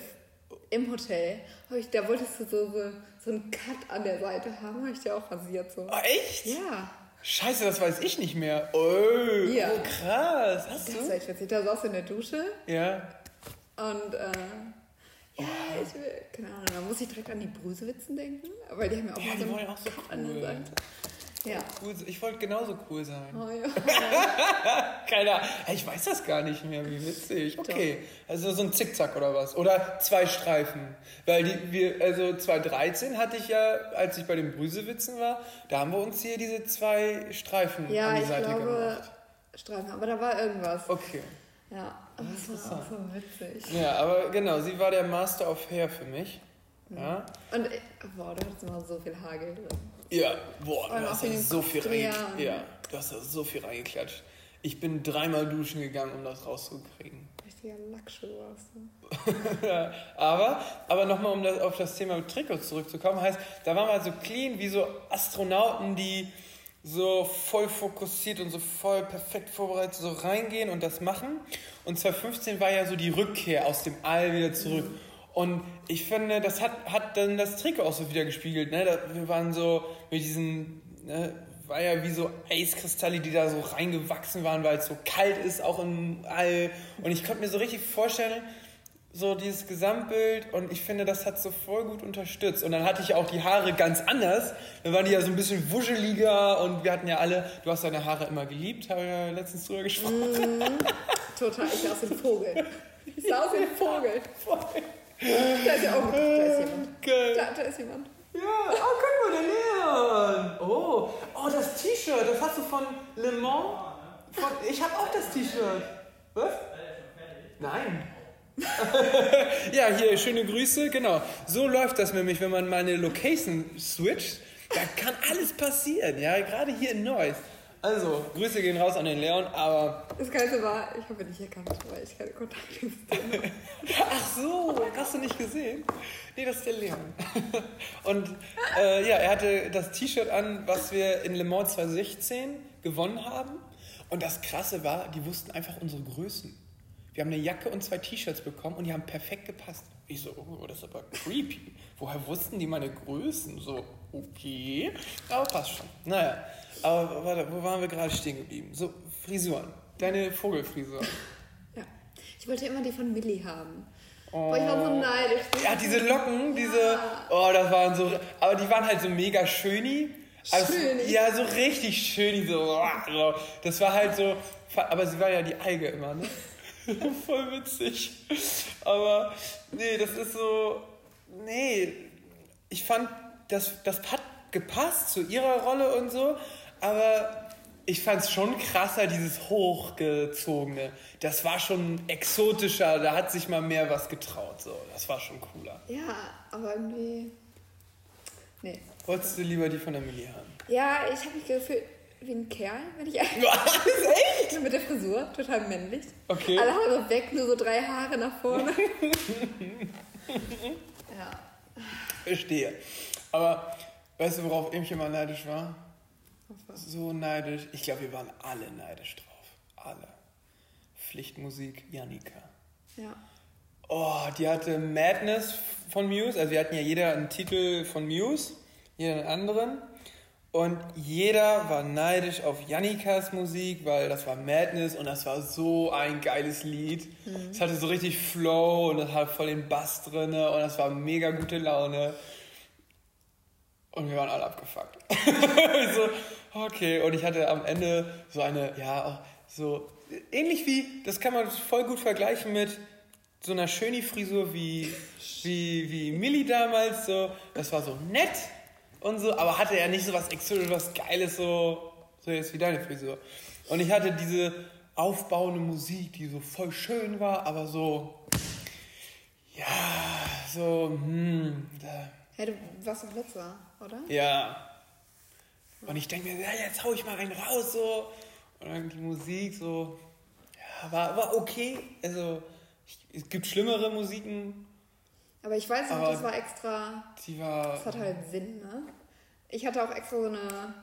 [SPEAKER 2] im Hotel, hab ich, da wolltest du so, so, so einen Cut an der Seite haben, habe ich dir auch rasiert so.
[SPEAKER 1] oh, echt?
[SPEAKER 2] Ja,
[SPEAKER 1] Scheiße, das weiß ich nicht mehr. Oh,
[SPEAKER 2] Ja.
[SPEAKER 1] oh krass. Hast
[SPEAKER 2] das ist
[SPEAKER 1] du?
[SPEAKER 2] echt witzig. Da saß du in der Dusche
[SPEAKER 1] Ja.
[SPEAKER 2] und äh, Ja, ich will, keine Ahnung, da muss ich direkt an die Brüsewitzen denken, weil die haben ja auch
[SPEAKER 1] Ja,
[SPEAKER 2] mal
[SPEAKER 1] die
[SPEAKER 2] so einen
[SPEAKER 1] auch so
[SPEAKER 2] Cut an der
[SPEAKER 1] cool.
[SPEAKER 2] Seite. Ja.
[SPEAKER 1] Cool, ich wollte genauso cool sein.
[SPEAKER 2] Oh, ja.
[SPEAKER 1] Keiner. Hey, ich weiß das gar nicht mehr, wie witzig. Okay, also so ein Zickzack oder was? Oder zwei Streifen. Weil die, wir, also 2013 hatte ich ja, als ich bei den Brüsewitzen war, da haben wir uns hier diese zwei Streifen
[SPEAKER 2] ja,
[SPEAKER 1] an die
[SPEAKER 2] ich
[SPEAKER 1] Seite
[SPEAKER 2] glaube,
[SPEAKER 1] gemacht.
[SPEAKER 2] Streifen, aber da war irgendwas.
[SPEAKER 1] Okay.
[SPEAKER 2] Ja, aber das war auch so witzig.
[SPEAKER 1] Ja, aber genau, sie war der Master of Hair für mich. Ja,
[SPEAKER 2] Und, boah, du hattest immer so viel Hagel drin.
[SPEAKER 1] ja boah, du hast so viel. Ja, du hast da so viel reingeklatscht. Ich bin dreimal duschen gegangen, um das rauszukriegen.
[SPEAKER 2] Richtiger Lackschuh warst du.
[SPEAKER 1] Aber, aber nochmal, um das, auf das Thema Trikots zurückzukommen, heißt, da waren wir so clean wie so Astronauten, die so voll fokussiert und so voll perfekt vorbereitet so reingehen und das machen. Und 2015 war ja so die Rückkehr aus dem All wieder zurück. Und ich finde, das hat, hat dann das Trikot auch so wieder gespiegelt. Ne? Wir waren so mit diesen, ne, war ja wie so Eiskristalle, die da so reingewachsen waren, weil es so kalt ist, auch im All. Und ich konnte mir so richtig vorstellen, so dieses Gesamtbild und ich finde, das hat so voll gut unterstützt. Und dann hatte ich auch die Haare ganz anders. Dann waren die ja so ein bisschen wuscheliger und wir hatten ja alle, du hast deine Haare immer geliebt, habe ich ja letztens drüber gesprochen.
[SPEAKER 2] Total, ich sah aus ein Vogel. Ich sah aus ein Vogel. Da ist ja auch, da ist jemand.
[SPEAKER 1] Geil.
[SPEAKER 2] Da, da ist jemand.
[SPEAKER 1] Ja, oh, guck mal, der Leon. Oh, oh, das T-Shirt, das hast du von Le Mans. Von, ich habe auch das T-Shirt. Was? Nein. ja, hier, schöne Grüße, genau. So läuft das nämlich, wenn man meine Location switcht. Da kann alles passieren, ja, gerade hier in Neuss. Also, Grüße gehen raus an den Leon, aber.
[SPEAKER 2] Das Geilste war, ich habe ihn nicht erkannt, weil ich keine Kontaktliste habe.
[SPEAKER 1] Ach so, hast du nicht gesehen? Nee, das ist der Leon. Und äh, ja, er hatte das T-Shirt an, was wir in Le Mans 2016 gewonnen haben. Und das Krasse war, die wussten einfach unsere Größen. Wir haben eine Jacke und zwei T-Shirts bekommen und die haben perfekt gepasst. Ich so, oh, das ist aber creepy. Woher wussten die meine Größen? So, okay. Aber passt schon. Naja, aber warte, wo waren wir gerade stehen geblieben? So, Frisuren. Deine Vogelfrisur.
[SPEAKER 2] Ja. Ich wollte immer die von Millie haben. Boah, ich war so neidisch.
[SPEAKER 1] Ja, diese Locken, diese, oh, das waren so, aber die waren halt so mega schöni. Also,
[SPEAKER 2] Schöni?
[SPEAKER 1] Ja, so richtig oh, so. Das war halt so, aber sie war ja die Alge immer, ne? Voll witzig. Aber, nee, das ist so, nee, ich fand, das, das hat gepasst zu ihrer Rolle und so, aber ich fand es schon krasser, dieses Hochgezogene. Das war schon exotischer, da hat sich mal mehr was getraut. So. Das war schon cooler.
[SPEAKER 2] Ja, aber irgendwie. Nee.
[SPEAKER 1] Wolltest du lieber die von der Millie haben?
[SPEAKER 2] Ja, ich habe mich gefühlt wie ein Kerl, wenn ich
[SPEAKER 1] Was? Echt?
[SPEAKER 2] mit der Frisur, total männlich.
[SPEAKER 1] Okay.
[SPEAKER 2] Alle Haare weg, nur so drei Haare nach vorne.
[SPEAKER 1] Verstehe. Aber weißt du, worauf ich immer neidisch war? So neidisch. Ich glaube, wir waren alle neidisch drauf. Alle. Pflichtmusik, Janika.
[SPEAKER 2] Ja.
[SPEAKER 1] Oh, die hatte Madness von Muse. Also wir hatten ja jeder einen Titel von Muse, jeder einen anderen. Und jeder war neidisch auf Jannikas Musik, weil das war Madness und das war so ein geiles Lied. Es hatte so richtig Flow und das hat voll den Bass drin und das war mega gute Laune. Und wir waren alle abgefuckt. so, okay. Und ich hatte am Ende so eine, ja, so, ähnlich wie, das kann man voll gut vergleichen mit so einer Schöni-Frisur wie, wie, wie Millie damals. So. Das war so nett und so, aber hatte ja nicht so was Exotisches, was Geiles, so, so jetzt wie deine Frisur. Und ich hatte diese aufbauende Musik, die so voll schön war, aber so, ja, so, hm, da,
[SPEAKER 2] Hey, du warst doch letzter, oder?
[SPEAKER 1] ja. Und ich denke mir, ja, jetzt hau ich mal einen raus, so. Und dann die Musik so, ja, war, war okay. Also, es gibt schlimmere Musiken,
[SPEAKER 2] Aber ich weiß nicht,
[SPEAKER 1] Aber-
[SPEAKER 2] das war extra.
[SPEAKER 1] die war
[SPEAKER 2] Das hat halt Sinn, ne? Ich hatte auch extra so eine,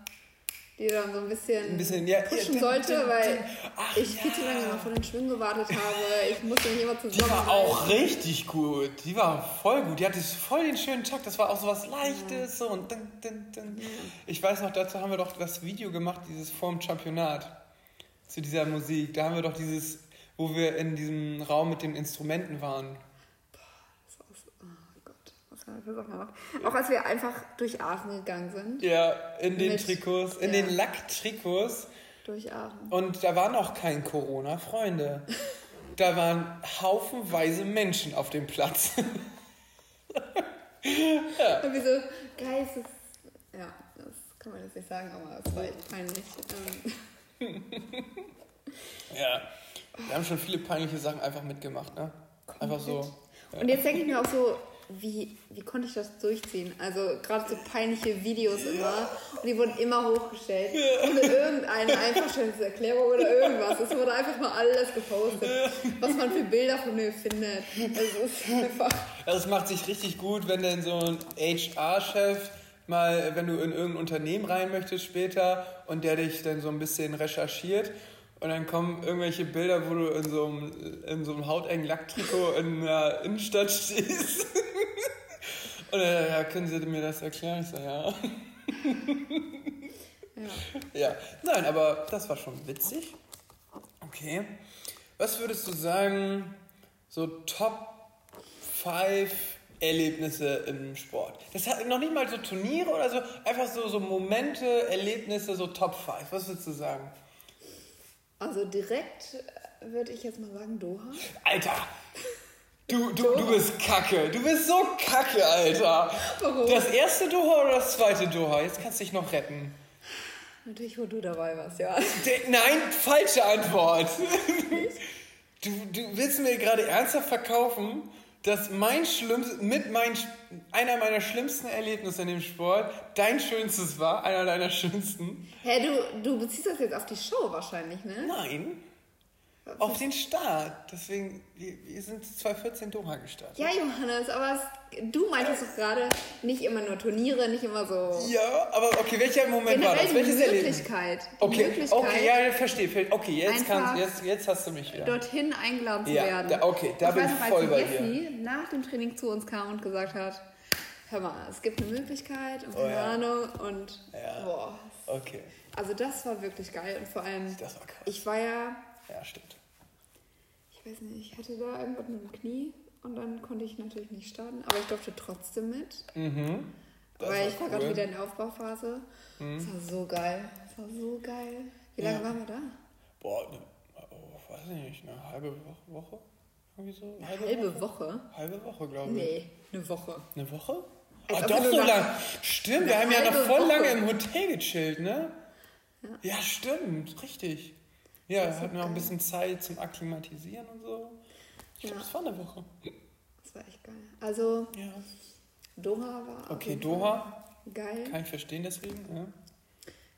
[SPEAKER 2] die dann so ein bisschen,
[SPEAKER 1] ein bisschen, ja,
[SPEAKER 2] pushen
[SPEAKER 1] ja,
[SPEAKER 2] sollte,
[SPEAKER 1] dun,
[SPEAKER 2] weil.
[SPEAKER 1] Ach,
[SPEAKER 2] ich viel zu lange immer vor den Schwimmen gewartet habe. Ich musste mich immer
[SPEAKER 1] Die
[SPEAKER 2] zusammen.
[SPEAKER 1] war auch richtig gut. Die war voll gut. Die hatte voll den schönen Takt. Das war auch so was Leichtes. So und dun, dun, dun. Ich weiß noch, dazu haben wir doch das Video gemacht, dieses vorm Championat. Zu dieser Musik. Da haben wir doch dieses, wo wir in diesem Raum mit den Instrumenten waren.
[SPEAKER 2] Auch immer noch. Auch als wir einfach durch Aachen gegangen sind.
[SPEAKER 1] Ja, in den
[SPEAKER 2] Mit-
[SPEAKER 1] Trikots, in
[SPEAKER 2] ja.
[SPEAKER 1] den Lacktrikots.
[SPEAKER 2] Durch Aachen.
[SPEAKER 1] Und da war noch kein Corona, Freunde. Da waren haufenweise Menschen auf dem Platz.
[SPEAKER 2] Und wir so, Geistes. Ja, das kann man jetzt nicht sagen, aber es war echt peinlich. Ähm,
[SPEAKER 1] ja, wir haben schon viele peinliche Sachen einfach mitgemacht, ne? Einfach so.
[SPEAKER 2] Und jetzt denke ich mir auch so, wie, wie konnte ich das durchziehen? Also gerade so peinliche Videos immer. Und die wurden immer hochgestellt. Ohne irgendeine Einverständniserklärung oder irgendwas. Es wurde einfach mal alles gepostet. Was man für Bilder von mir findet. Also es ist einfach.
[SPEAKER 1] Also es macht sich richtig gut, wenn denn so ein HR-Chef mal, wenn du in irgendein Unternehmen rein möchtest später und der dich dann so ein bisschen recherchiert und dann kommen irgendwelche Bilder, wo du in so einem, in so einem hautengen Lacktrikot in der Innenstadt stehst. Und dann, ja, können Sie mir das erklären? Ich so, ja.
[SPEAKER 2] Ja.
[SPEAKER 1] Ja, nein, aber das war schon witzig. Okay. Was würdest du sagen, so Top 5 Erlebnisse im Sport? Das hat noch nicht mal so Turniere oder so, einfach so, so Momente, Erlebnisse, so Top 5. Was würdest du sagen?
[SPEAKER 2] Also direkt äh, würde ich jetzt mal sagen Doha.
[SPEAKER 1] Alter! Du, du, du bist kacke. Du bist so kacke, Alter.
[SPEAKER 2] Warum?
[SPEAKER 1] Das erste Doha oder das zweite Doha? Jetzt kannst du dich noch retten.
[SPEAKER 2] Natürlich, wo du dabei warst, ja.
[SPEAKER 1] De nein, falsche Antwort. Du, du willst mir gerade ernsthaft verkaufen, dass mein schlimmst, mit mein, einer meiner schlimmsten Erlebnisse in dem Sport dein schönstes war, einer deiner schönsten?
[SPEAKER 2] Hä, du, du beziehst das jetzt auf die Show wahrscheinlich, ne?
[SPEAKER 1] Nein, auf den Start. Deswegen, wir, wir sind 2014 Doha gestartet.
[SPEAKER 2] Ja, Johannes, aber es, du meintest doch gerade nicht immer nur Turniere, nicht immer so.
[SPEAKER 1] Ja, aber okay, welcher Moment war das?
[SPEAKER 2] die
[SPEAKER 1] Welches Erlebnis?
[SPEAKER 2] Möglichkeit. Die
[SPEAKER 1] Okay,
[SPEAKER 2] Möglichkeit,
[SPEAKER 1] okay, ja, verstehe. ver- Okay, jetzt, kannst, jetzt, jetzt hast du mich wieder.
[SPEAKER 2] dorthin eingeladen zu
[SPEAKER 1] Ja,
[SPEAKER 2] werden.
[SPEAKER 1] da- okay, da
[SPEAKER 2] ich
[SPEAKER 1] bin
[SPEAKER 2] weiß
[SPEAKER 1] ich
[SPEAKER 2] noch,
[SPEAKER 1] voll
[SPEAKER 2] als
[SPEAKER 1] bei
[SPEAKER 2] Jessie nach dem Training zu uns kam und gesagt hat, hör mal, es gibt eine Möglichkeit und keine
[SPEAKER 1] Oh ja.
[SPEAKER 2] Ahnung und
[SPEAKER 1] Ja.
[SPEAKER 2] boah.
[SPEAKER 1] Okay,
[SPEAKER 2] Also das war wirklich geil und vor allem,
[SPEAKER 1] das war krass.
[SPEAKER 2] ich war ja,
[SPEAKER 1] Ja, stimmt.
[SPEAKER 2] ich weiß nicht, ich hatte da irgendwas mit dem Knie und dann konnte ich natürlich nicht starten, aber ich durfte trotzdem mit.
[SPEAKER 1] Mhm. Das
[SPEAKER 2] weil
[SPEAKER 1] war
[SPEAKER 2] ich war
[SPEAKER 1] cool. Mhm.
[SPEAKER 2] gerade wieder in der Aufbauphase. Es war so geil. Es war so geil. Wie lange
[SPEAKER 1] Ja.
[SPEAKER 2] waren wir da?
[SPEAKER 1] Boah, ne, oh, weiß ich nicht, eine halbe Woche? Woche? Irgendwie so?
[SPEAKER 2] Eine halbe Woche?
[SPEAKER 1] Halbe Woche, glaube ich.
[SPEAKER 2] Nee, eine Woche.
[SPEAKER 1] Eine Woche?
[SPEAKER 2] Als
[SPEAKER 1] Ah, doch so lang. Stimmt, wir haben ja noch
[SPEAKER 2] halbe
[SPEAKER 1] voll
[SPEAKER 2] Woche.
[SPEAKER 1] lange im Hotel gechillt, ne? Ja, stimmt, richtig. Ja,
[SPEAKER 2] Das
[SPEAKER 1] hatten wir auch ein bisschen Zeit zum Akklimatisieren und so. Ich glaube,
[SPEAKER 2] Ja.
[SPEAKER 1] es war eine Woche.
[SPEAKER 2] Das war echt geil. Also,
[SPEAKER 1] Ja.
[SPEAKER 2] Doha war.
[SPEAKER 1] Okay, Doha,
[SPEAKER 2] Geil.
[SPEAKER 1] kann ich verstehen deswegen. Ja.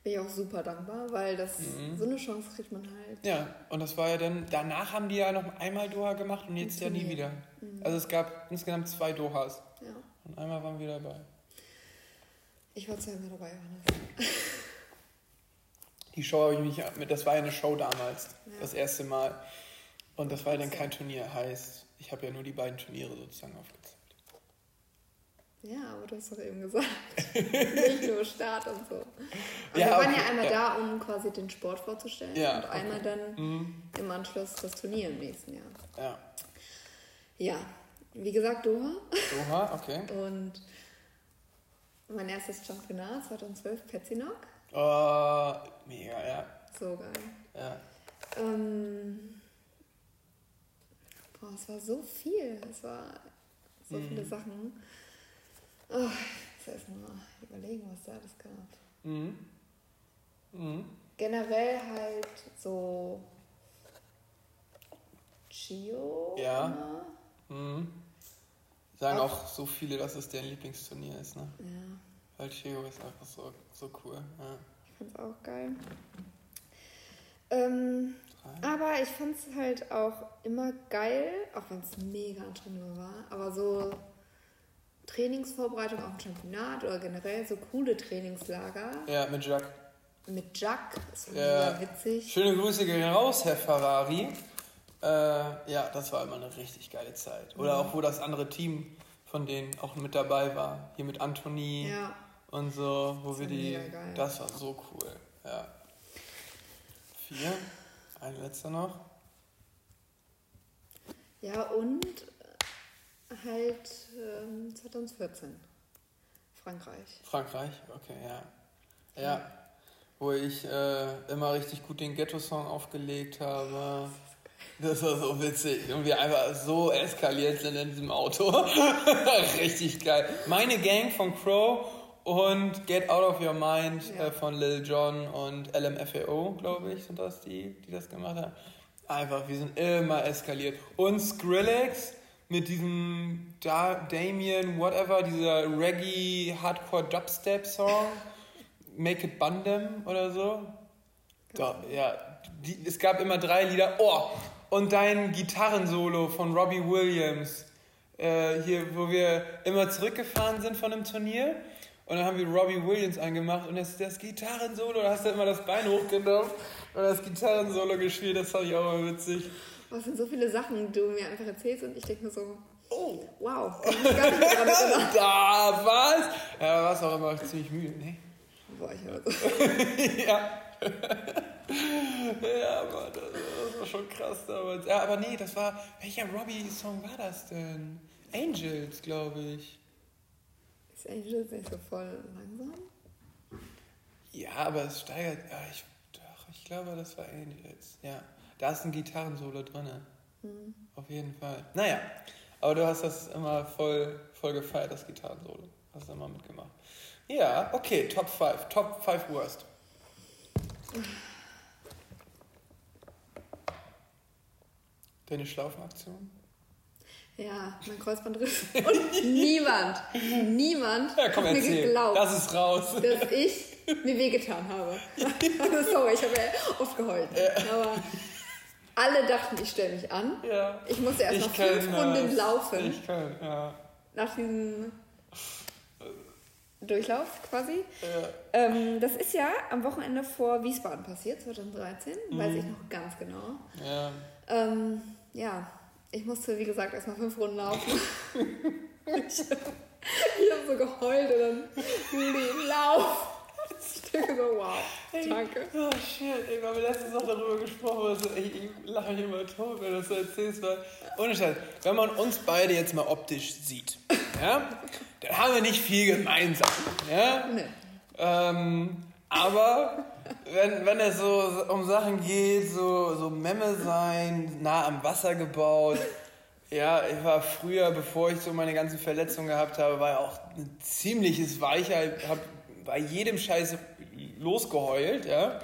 [SPEAKER 2] Bin ich auch super dankbar, weil das
[SPEAKER 1] Mhm.
[SPEAKER 2] so eine Chance kriegt man halt.
[SPEAKER 1] ja, und das war ja dann, danach haben die ja noch einmal Doha gemacht und jetzt ja nie
[SPEAKER 2] Turnier.
[SPEAKER 1] wieder. Also es gab insgesamt zwei Dohas
[SPEAKER 2] Ja.
[SPEAKER 1] und einmal waren wir dabei.
[SPEAKER 2] Ich war zweimal dabei, Johannes.
[SPEAKER 1] Die Show habe ich mich das war ja eine Show damals,
[SPEAKER 2] Ja.
[SPEAKER 1] das erste Mal. Und das war ja dann kein Turnier, heißt, ich habe ja nur die beiden Turniere sozusagen aufgezeigt.
[SPEAKER 2] Ja, aber du hast doch eben gesagt. Nicht nur Start und so. Und
[SPEAKER 1] Ja,
[SPEAKER 2] wir waren
[SPEAKER 1] okay,
[SPEAKER 2] ja einmal
[SPEAKER 1] ja.
[SPEAKER 2] da, um quasi den Sport vorzustellen.
[SPEAKER 1] Ja,
[SPEAKER 2] und einmal dann
[SPEAKER 1] Mhm.
[SPEAKER 2] im Anschluss das Turnier im nächsten Jahr.
[SPEAKER 1] Ja.
[SPEAKER 2] Ja, wie gesagt, Doha.
[SPEAKER 1] Doha, okay.
[SPEAKER 2] Und mein erstes Championat 2012, Petzinok.
[SPEAKER 1] Oh, mega, ja.
[SPEAKER 2] So geil.
[SPEAKER 1] ja.
[SPEAKER 2] Ähm, boah, es war so viel. Es war so
[SPEAKER 1] Mhm.
[SPEAKER 2] viele Sachen. Oh, ich muss erst mal überlegen, was da alles gab.
[SPEAKER 1] Mhm. Mhm.
[SPEAKER 2] Generell halt so Chio.
[SPEAKER 1] Ja.
[SPEAKER 2] immer.
[SPEAKER 1] Mhm. Sagen
[SPEAKER 2] Auch-
[SPEAKER 1] auch so viele, dass es deren Lieblingsturnier ist, ne?
[SPEAKER 2] Ja,
[SPEAKER 1] Weil Chego ist einfach so, so cool. Ja.
[SPEAKER 2] Ich fand's auch geil. Ähm, aber ich fand's halt auch immer geil, auch wenn es mega anstrengend war, aber so Trainingsvorbereitung auf ein Championat oder generell so coole Trainingslager
[SPEAKER 1] Ja, mit Jacques.
[SPEAKER 2] mit Jack, ist
[SPEAKER 1] Ja.
[SPEAKER 2] mega witzig.
[SPEAKER 1] Schöne Grüße gehen raus, Herr Ferrari. Äh, ja, das war immer eine richtig geile Zeit. Oder auch, wo das andere Team von denen auch mit dabei war. Hier mit Anthony
[SPEAKER 2] Ja,
[SPEAKER 1] und so, wo wir die.
[SPEAKER 2] geil.
[SPEAKER 1] Das war so cool. Ja. Vier. Ein letzter noch.
[SPEAKER 2] ja und Halt ähm, 2014. Frankreich.
[SPEAKER 1] Frankreich, okay, ja. Ja, wo ich äh, immer richtig gut den Ghetto-Song aufgelegt habe. Das war so witzig. Und wir einfach so eskaliert sind in diesem Auto. richtig geil. Meine Gang von Crow und Get Out of Your Mind
[SPEAKER 2] Ja.
[SPEAKER 1] äh, von Lil Jon und LMFAO, glaube ich, sind das die, die das gemacht haben. Einfach, wir sind immer eskaliert. Und Skrillex mit diesem da Damien, whatever, dieser Reggae Hardcore Dubstep Song. Make It Bundem oder so. Da, ja, die, es gab immer drei Lieder. Oh, und dein Gitarrensolo von Robbie Williams. Äh, hier, wo wir immer zurückgefahren sind von einem Turnier. Und dann haben wir Robbie Williams angemacht und das, das Gitarrensolo, da hast du immer das Bein hochgenommen und das Gitarrensolo gespielt, das fand ich auch mal witzig.
[SPEAKER 2] Was sind so viele Sachen, die du mir einfach erzählst und ich denke mir so,
[SPEAKER 1] Oh,
[SPEAKER 2] wow, kann ich gar nicht
[SPEAKER 1] da was? Ja, da warst auch immer ziemlich müde, ne?
[SPEAKER 2] Boah, ich war so.
[SPEAKER 1] ja. ja, Mann, das, das war schon krass damals. Ja, aber nee, das war. Welcher Robbie-Song war das denn? Angels, glaube ich.
[SPEAKER 2] Ist Angels nicht so voll langsam?
[SPEAKER 1] Ja, aber es steigert. Ja, ich, doch, ich glaube, das war Angels. Ja, da ist ein Gitarrensolo drin. Auf jeden Fall. Naja, aber du hast das immer voll, voll gefeiert, das Gitarrensolo. Hast du immer mitgemacht. Ja, okay, Top 5. Top 5 Worst. Deine Schlaufenaktion?
[SPEAKER 2] Ja, mein Kreuzbandriss. Und niemand, niemand
[SPEAKER 1] Ja, komm,
[SPEAKER 2] hat mir
[SPEAKER 1] erzähl.
[SPEAKER 2] geglaubt,
[SPEAKER 1] Das ist raus.
[SPEAKER 2] dass ich mir wehgetan habe. Also sorry, ich habe ja oft geheult. Aber alle dachten, ich stelle mich an.
[SPEAKER 1] Ja.
[SPEAKER 2] Ich musste erst
[SPEAKER 1] Ich
[SPEAKER 2] noch fünf Runden laufen.
[SPEAKER 1] Ich kann, ja.
[SPEAKER 2] Nach diesem Durchlauf quasi.
[SPEAKER 1] ja.
[SPEAKER 2] Ähm, das ist ja am Wochenende vor Wiesbaden passiert, 2013. Weiß
[SPEAKER 1] Mhm.
[SPEAKER 2] ich noch ganz genau.
[SPEAKER 1] Ja.
[SPEAKER 2] Ähm, ja, ich musste, wie gesagt, erstmal fünf Runden laufen. ich ich habe so geheult und dann, Juli, lauf! Ich denke so, wow, danke.
[SPEAKER 1] Oh shit, ey, wir haben letztens noch darüber gesprochen, also, ey, ich lache mich immer tot, wenn du das so erzählst, weil, ohne Scheiß, wenn man uns beide jetzt mal optisch sieht, ja, dann haben wir nicht viel gemeinsam, ja,
[SPEAKER 2] Nee.
[SPEAKER 1] ähm, aber wenn, wenn es so um Sachen geht, so, so Memme sein, nah am Wasser gebaut, ja, ich war früher, bevor ich so meine ganzen Verletzungen gehabt habe, war auch ein ziemliches Weicher, hab bei jedem Scheiß losgeheult, ja.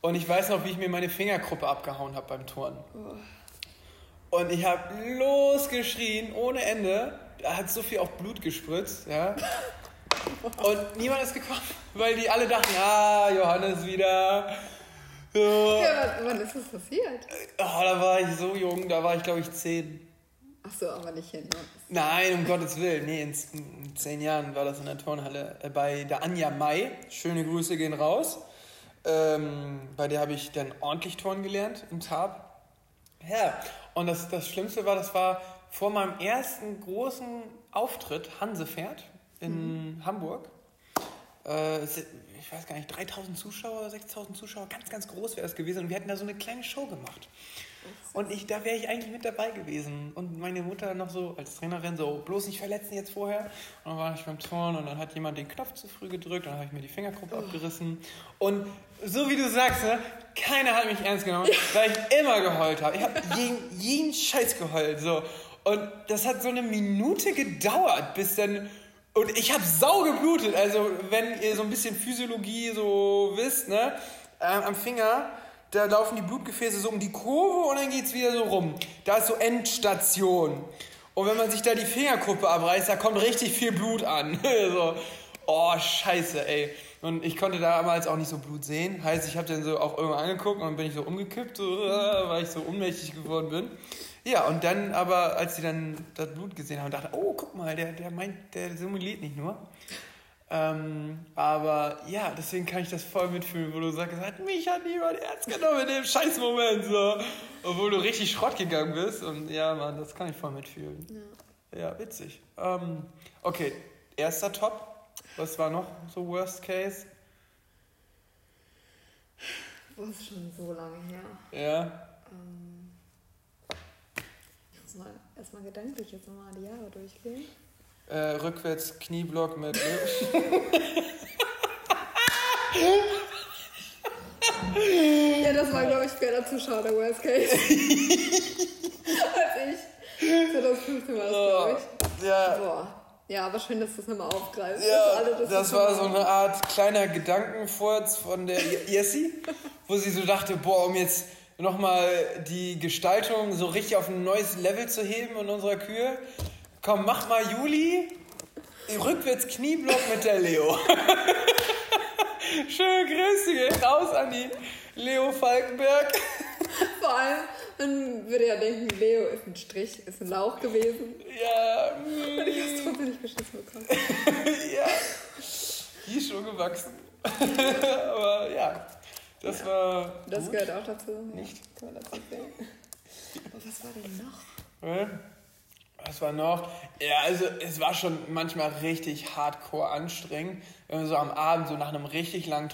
[SPEAKER 1] Und ich weiß noch, wie ich mir meine Fingergruppe abgehauen habe beim Turnen. Und ich habe losgeschrien ohne Ende. Da hat so viel auch Blut gespritzt, ja. Und niemand ist gekommen, weil die alle dachten, ah, Johannes wieder. So.
[SPEAKER 2] Ja, wann, ist das passiert?
[SPEAKER 1] Oh, da war ich so jung, da war ich glaube ich zehn.
[SPEAKER 2] Ach so, aber nicht hin. ne?
[SPEAKER 1] Nein, um Gottes Willen. Nee, in, zehn Jahren war das in der Turnhalle äh, bei der Anja Mai. Schöne Grüße gehen raus. Ähm, bei der habe ich dann ordentlich Turnen gelernt im Tab. Ja, und das, das Schlimmste war, das war vor meinem ersten großen Auftritt, Hansefährt in Hamburg. Äh, ich weiß gar nicht, 3000 Zuschauer, 6000 Zuschauer, ganz, ganz groß wäre das gewesen. Und wir hätten da so eine kleine Show gemacht. Und ich, da wäre ich eigentlich mit dabei gewesen. Und meine Mutter noch so als Trainerin so, bloß nicht verletzen jetzt vorher. Und dann war ich beim Turnen und dann hat jemand den Knopf zu früh gedrückt. Dann habe ich mir die Fingergruppe abgerissen. Und so wie du sagst, ne, keiner hat mich ernst genommen, weil ich immer geheult habe. Ich habe jeden, jeden Scheiß geheult. So. Und das hat so eine Minute gedauert, bis dann... Und ich habe sau geblutet. Also wenn ihr so ein bisschen Physiologie so wisst, ne, ähm, am Finger da laufen die Blutgefäße so um die Kurve und dann geht es wieder so rum. Da ist so Endstation. Und wenn man sich da die Fingerkuppe abreißt, da kommt richtig viel Blut an. so, oh, scheiße, ey. Und ich konnte damals auch nicht so Blut sehen. Heißt, ich habe dann so auch irgendwann angeguckt und dann bin ich so umgekippt, so, äh, weil ich so ohnmächtig geworden bin. Ja, und dann aber, als sie dann das Blut gesehen haben, dachte oh, guck mal, der, der meint, der simuliert nicht nur. Ähm, aber ja, deswegen kann ich das voll mitfühlen, wo du sagst, hat mich hat niemand ernst genommen in dem Scheißmoment, so. Obwohl du richtig Schrott gegangen bist. Und ja, Mann, das kann ich voll mitfühlen. Ja, witzig. Ähm, okay, erster Top. Was war noch so Worst Case?
[SPEAKER 2] Boah, ist schon so lange her.
[SPEAKER 1] Ja.
[SPEAKER 2] Ähm, muss mal erstmal gedanklich jetzt nochmal die Jahre durchgehen.
[SPEAKER 1] Äh, rückwärts Knieblock mit.
[SPEAKER 2] Ja, das war, glaube ich, später zu schade, Worst Case. Als ich. 2015 war das, glaube ich.
[SPEAKER 1] ja,
[SPEAKER 2] Boah. Ja, aber schön, dass du es nochmal aufgreifst.
[SPEAKER 1] Ja, das
[SPEAKER 2] so
[SPEAKER 1] war so eine Art kleiner Gedankenfurz von der Jessie, wo sie so dachte, boah, um jetzt nochmal die Gestaltung so richtig auf ein neues Level zu heben in unserer Kühe, komm, mach mal Juli, rückwärts Knieblock mit der Leo. Schöne Grüße gehen raus an die Leo Falkenberg.
[SPEAKER 2] Vor allem, man würde ja denken, Leo ist ein Strich, ist ein Lauch gewesen.
[SPEAKER 1] Ja,
[SPEAKER 2] Und ich hab's trotzdem nicht beschissen bekommen.
[SPEAKER 1] ja, die ist schon gewachsen. Aber ja, das war
[SPEAKER 2] Das
[SPEAKER 1] gut.
[SPEAKER 2] gehört auch dazu.
[SPEAKER 1] Nicht.
[SPEAKER 2] Kann man dazu sehen. Aber was war denn noch?
[SPEAKER 1] Ja. Was war noch? Ja, also es war schon manchmal richtig hardcore anstrengend. Wenn wir so am Abend, so nach einem richtig langen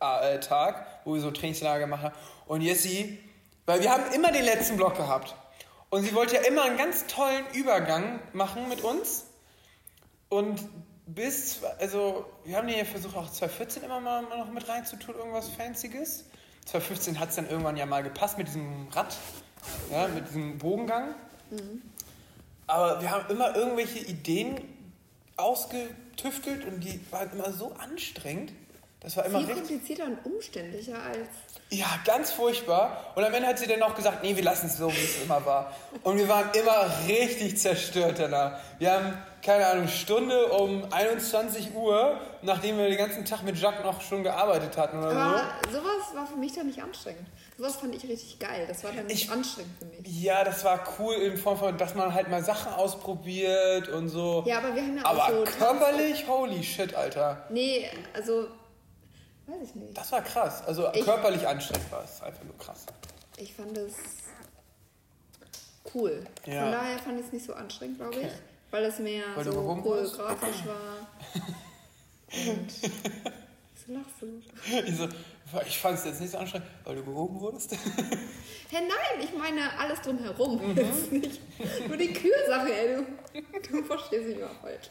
[SPEAKER 1] Trainingstag, wo wir so Trainingslager gemacht haben. Und Jessie, weil wir haben immer den letzten Block gehabt. Und sie wollte ja immer einen ganz tollen Übergang machen mit uns. Und bis, also wir haben den ja versucht, auch 2014 immer mal noch mit reinzutun, irgendwas Fancyes. 2015 hat es dann irgendwann ja mal gepasst mit diesem Rad, ja, mit diesem Bogengang. Aber wir haben immer irgendwelche Ideen ausgetüftelt und die waren immer so anstrengend. Das war immer
[SPEAKER 2] Viel
[SPEAKER 1] richtig.
[SPEAKER 2] komplizierter und umständlicher als.
[SPEAKER 1] Ja, ganz furchtbar. Und am Ende hat sie dann auch gesagt, nee, wir lassen es so, wie es immer war. Und wir waren immer richtig zerstört danach. Wir haben, keine Ahnung, Stunde um 21 Uhr, nachdem wir den ganzen Tag mit Jacques noch schon gearbeitet hatten oder
[SPEAKER 2] Aber sowas war für mich dann nicht anstrengend. Sowas fand ich richtig geil. Das war dann nicht
[SPEAKER 1] Ich-
[SPEAKER 2] anstrengend für mich.
[SPEAKER 1] so. Ja, das war cool in Form von, dass man halt mal Sachen ausprobiert und so.
[SPEAKER 2] Ja, aber wir haben ja auch
[SPEAKER 1] Aber
[SPEAKER 2] so.
[SPEAKER 1] körperlich, holy shit, Alter.
[SPEAKER 2] Nee, also. Weiß ich nicht.
[SPEAKER 1] Das war krass. Also
[SPEAKER 2] Ich-
[SPEAKER 1] körperlich anstrengend war es. Einfach nur krass.
[SPEAKER 2] Ich fand es cool.
[SPEAKER 1] Ja.
[SPEAKER 2] Von daher fand ich es nicht so anstrengend, glaube ich.
[SPEAKER 1] Okay.
[SPEAKER 2] Weil es mehr
[SPEAKER 1] Weil
[SPEAKER 2] so choreografisch war. Und. Wieso lachst du?
[SPEAKER 1] Ich, so, ich fand es jetzt nicht so anstrengend, weil du gehoben wurdest.
[SPEAKER 2] Hä, nein, ich meine alles drumherum.
[SPEAKER 1] Mhm.
[SPEAKER 2] Nur die Kühlsache, ey. Du, du verstehst mich mal falsch.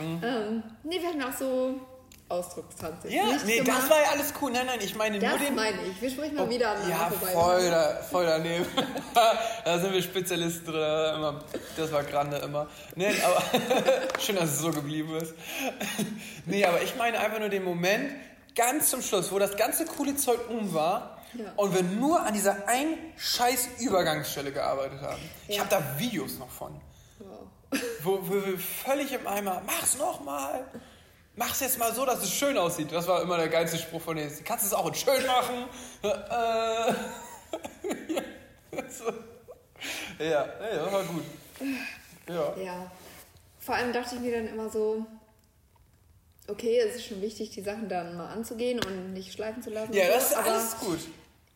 [SPEAKER 2] Ähm, nee, wir hatten auch so Ausdruckstanz.
[SPEAKER 1] Ja,
[SPEAKER 2] nicht
[SPEAKER 1] nee,
[SPEAKER 2] gemacht.
[SPEAKER 1] das war ja alles cool. Nein, nein, ich meine nur
[SPEAKER 2] Das
[SPEAKER 1] den.
[SPEAKER 2] meine ich. Wir sprechen mal wieder aneinander
[SPEAKER 1] ja,
[SPEAKER 2] vorbei.
[SPEAKER 1] voll, da, voll daneben. da sind wir Spezialisten drin. Immer, das war Grande immer. Nee, aber schön, dass es so geblieben ist. nee, aber ich meine einfach nur den Moment ganz zum Schluss, wo das ganze coole Zeug um war.
[SPEAKER 2] Ja.
[SPEAKER 1] Und wir nur an dieser einen scheiß Übergangsstelle gearbeitet haben. Ich
[SPEAKER 2] Ja.
[SPEAKER 1] habe da Videos noch von.
[SPEAKER 2] Wow.
[SPEAKER 1] Wo, wo wir völlig im Eimer, mach's nochmal. Mach's jetzt mal so, dass es schön aussieht. Das war immer der geilste Spruch von denen. Kannst du es auch in schön machen? Äh, ja, ja, das war gut. Ja.
[SPEAKER 2] Ja. Vor allem dachte ich mir dann immer so, okay, es ist schon wichtig, die Sachen dann mal anzugehen und nicht schleifen zu lassen.
[SPEAKER 1] Ja,
[SPEAKER 2] so,
[SPEAKER 1] das ist alles gut.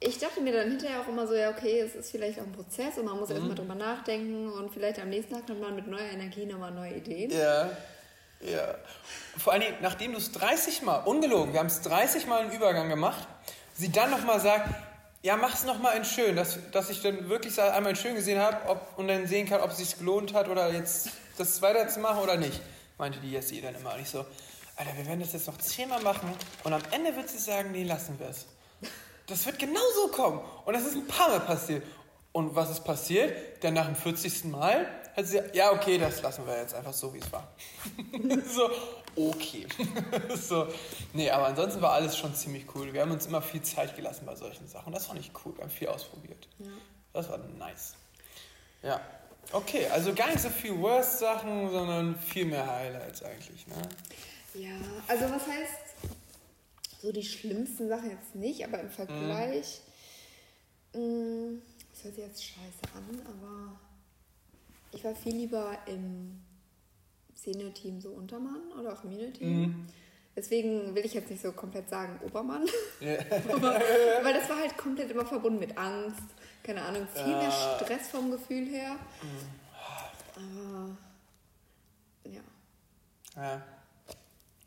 [SPEAKER 2] ich dachte mir dann hinterher auch immer so, ja, okay, es ist vielleicht auch ein Prozess und man
[SPEAKER 1] Mhm.
[SPEAKER 2] muss erstmal drüber nachdenken und vielleicht am nächsten Tag kommt man mit neuer Energie nochmal neue Ideen.
[SPEAKER 1] Ja, ja. Vor Dingen, nachdem du es 30 Mal, ungelogen, wir haben es 30 Mal einen Übergang gemacht, sie dann nochmal sagt, ja, mach's nochmal in schön, dass, dass ich dann wirklich einmal in schön gesehen habe und dann sehen kann, ob es sich gelohnt hat oder jetzt das weiter zu machen oder nicht, meinte die Jessie dann immer. Und ich so, Alter, wir werden das jetzt noch zehnmal machen und am Ende wird sie sagen, nee, lassen wir es. Das wird genau so kommen. Und das ist ein paar Mal passiert. Und was ist passiert? Dann nach dem 40. Mal gesagt, ja, okay, das lassen wir jetzt einfach so, wie es war. so, okay. so, nee, aber ansonsten war alles schon ziemlich cool. Wir haben uns immer viel Zeit gelassen bei solchen Sachen. Das fand ich cool. Wir haben viel ausprobiert. Das war nice. Ja. Okay, also gar nicht so viel Worst-Sachen, sondern viel mehr Highlights eigentlich. Ne?
[SPEAKER 2] Ja, also was heißt, so die schlimmsten Sachen jetzt nicht, aber im Vergleich, mh, das hört sich jetzt scheiße an, aber ich war viel lieber im Senior-Team so Untermann oder auch im Junior-Team. Deswegen will ich jetzt nicht so komplett sagen Obermann,
[SPEAKER 1] Ja.
[SPEAKER 2] aber, weil das war halt komplett immer verbunden mit Angst, keine Ahnung, viel mehr
[SPEAKER 1] Ja.
[SPEAKER 2] Stress vom Gefühl her. Aber ja.
[SPEAKER 1] ja.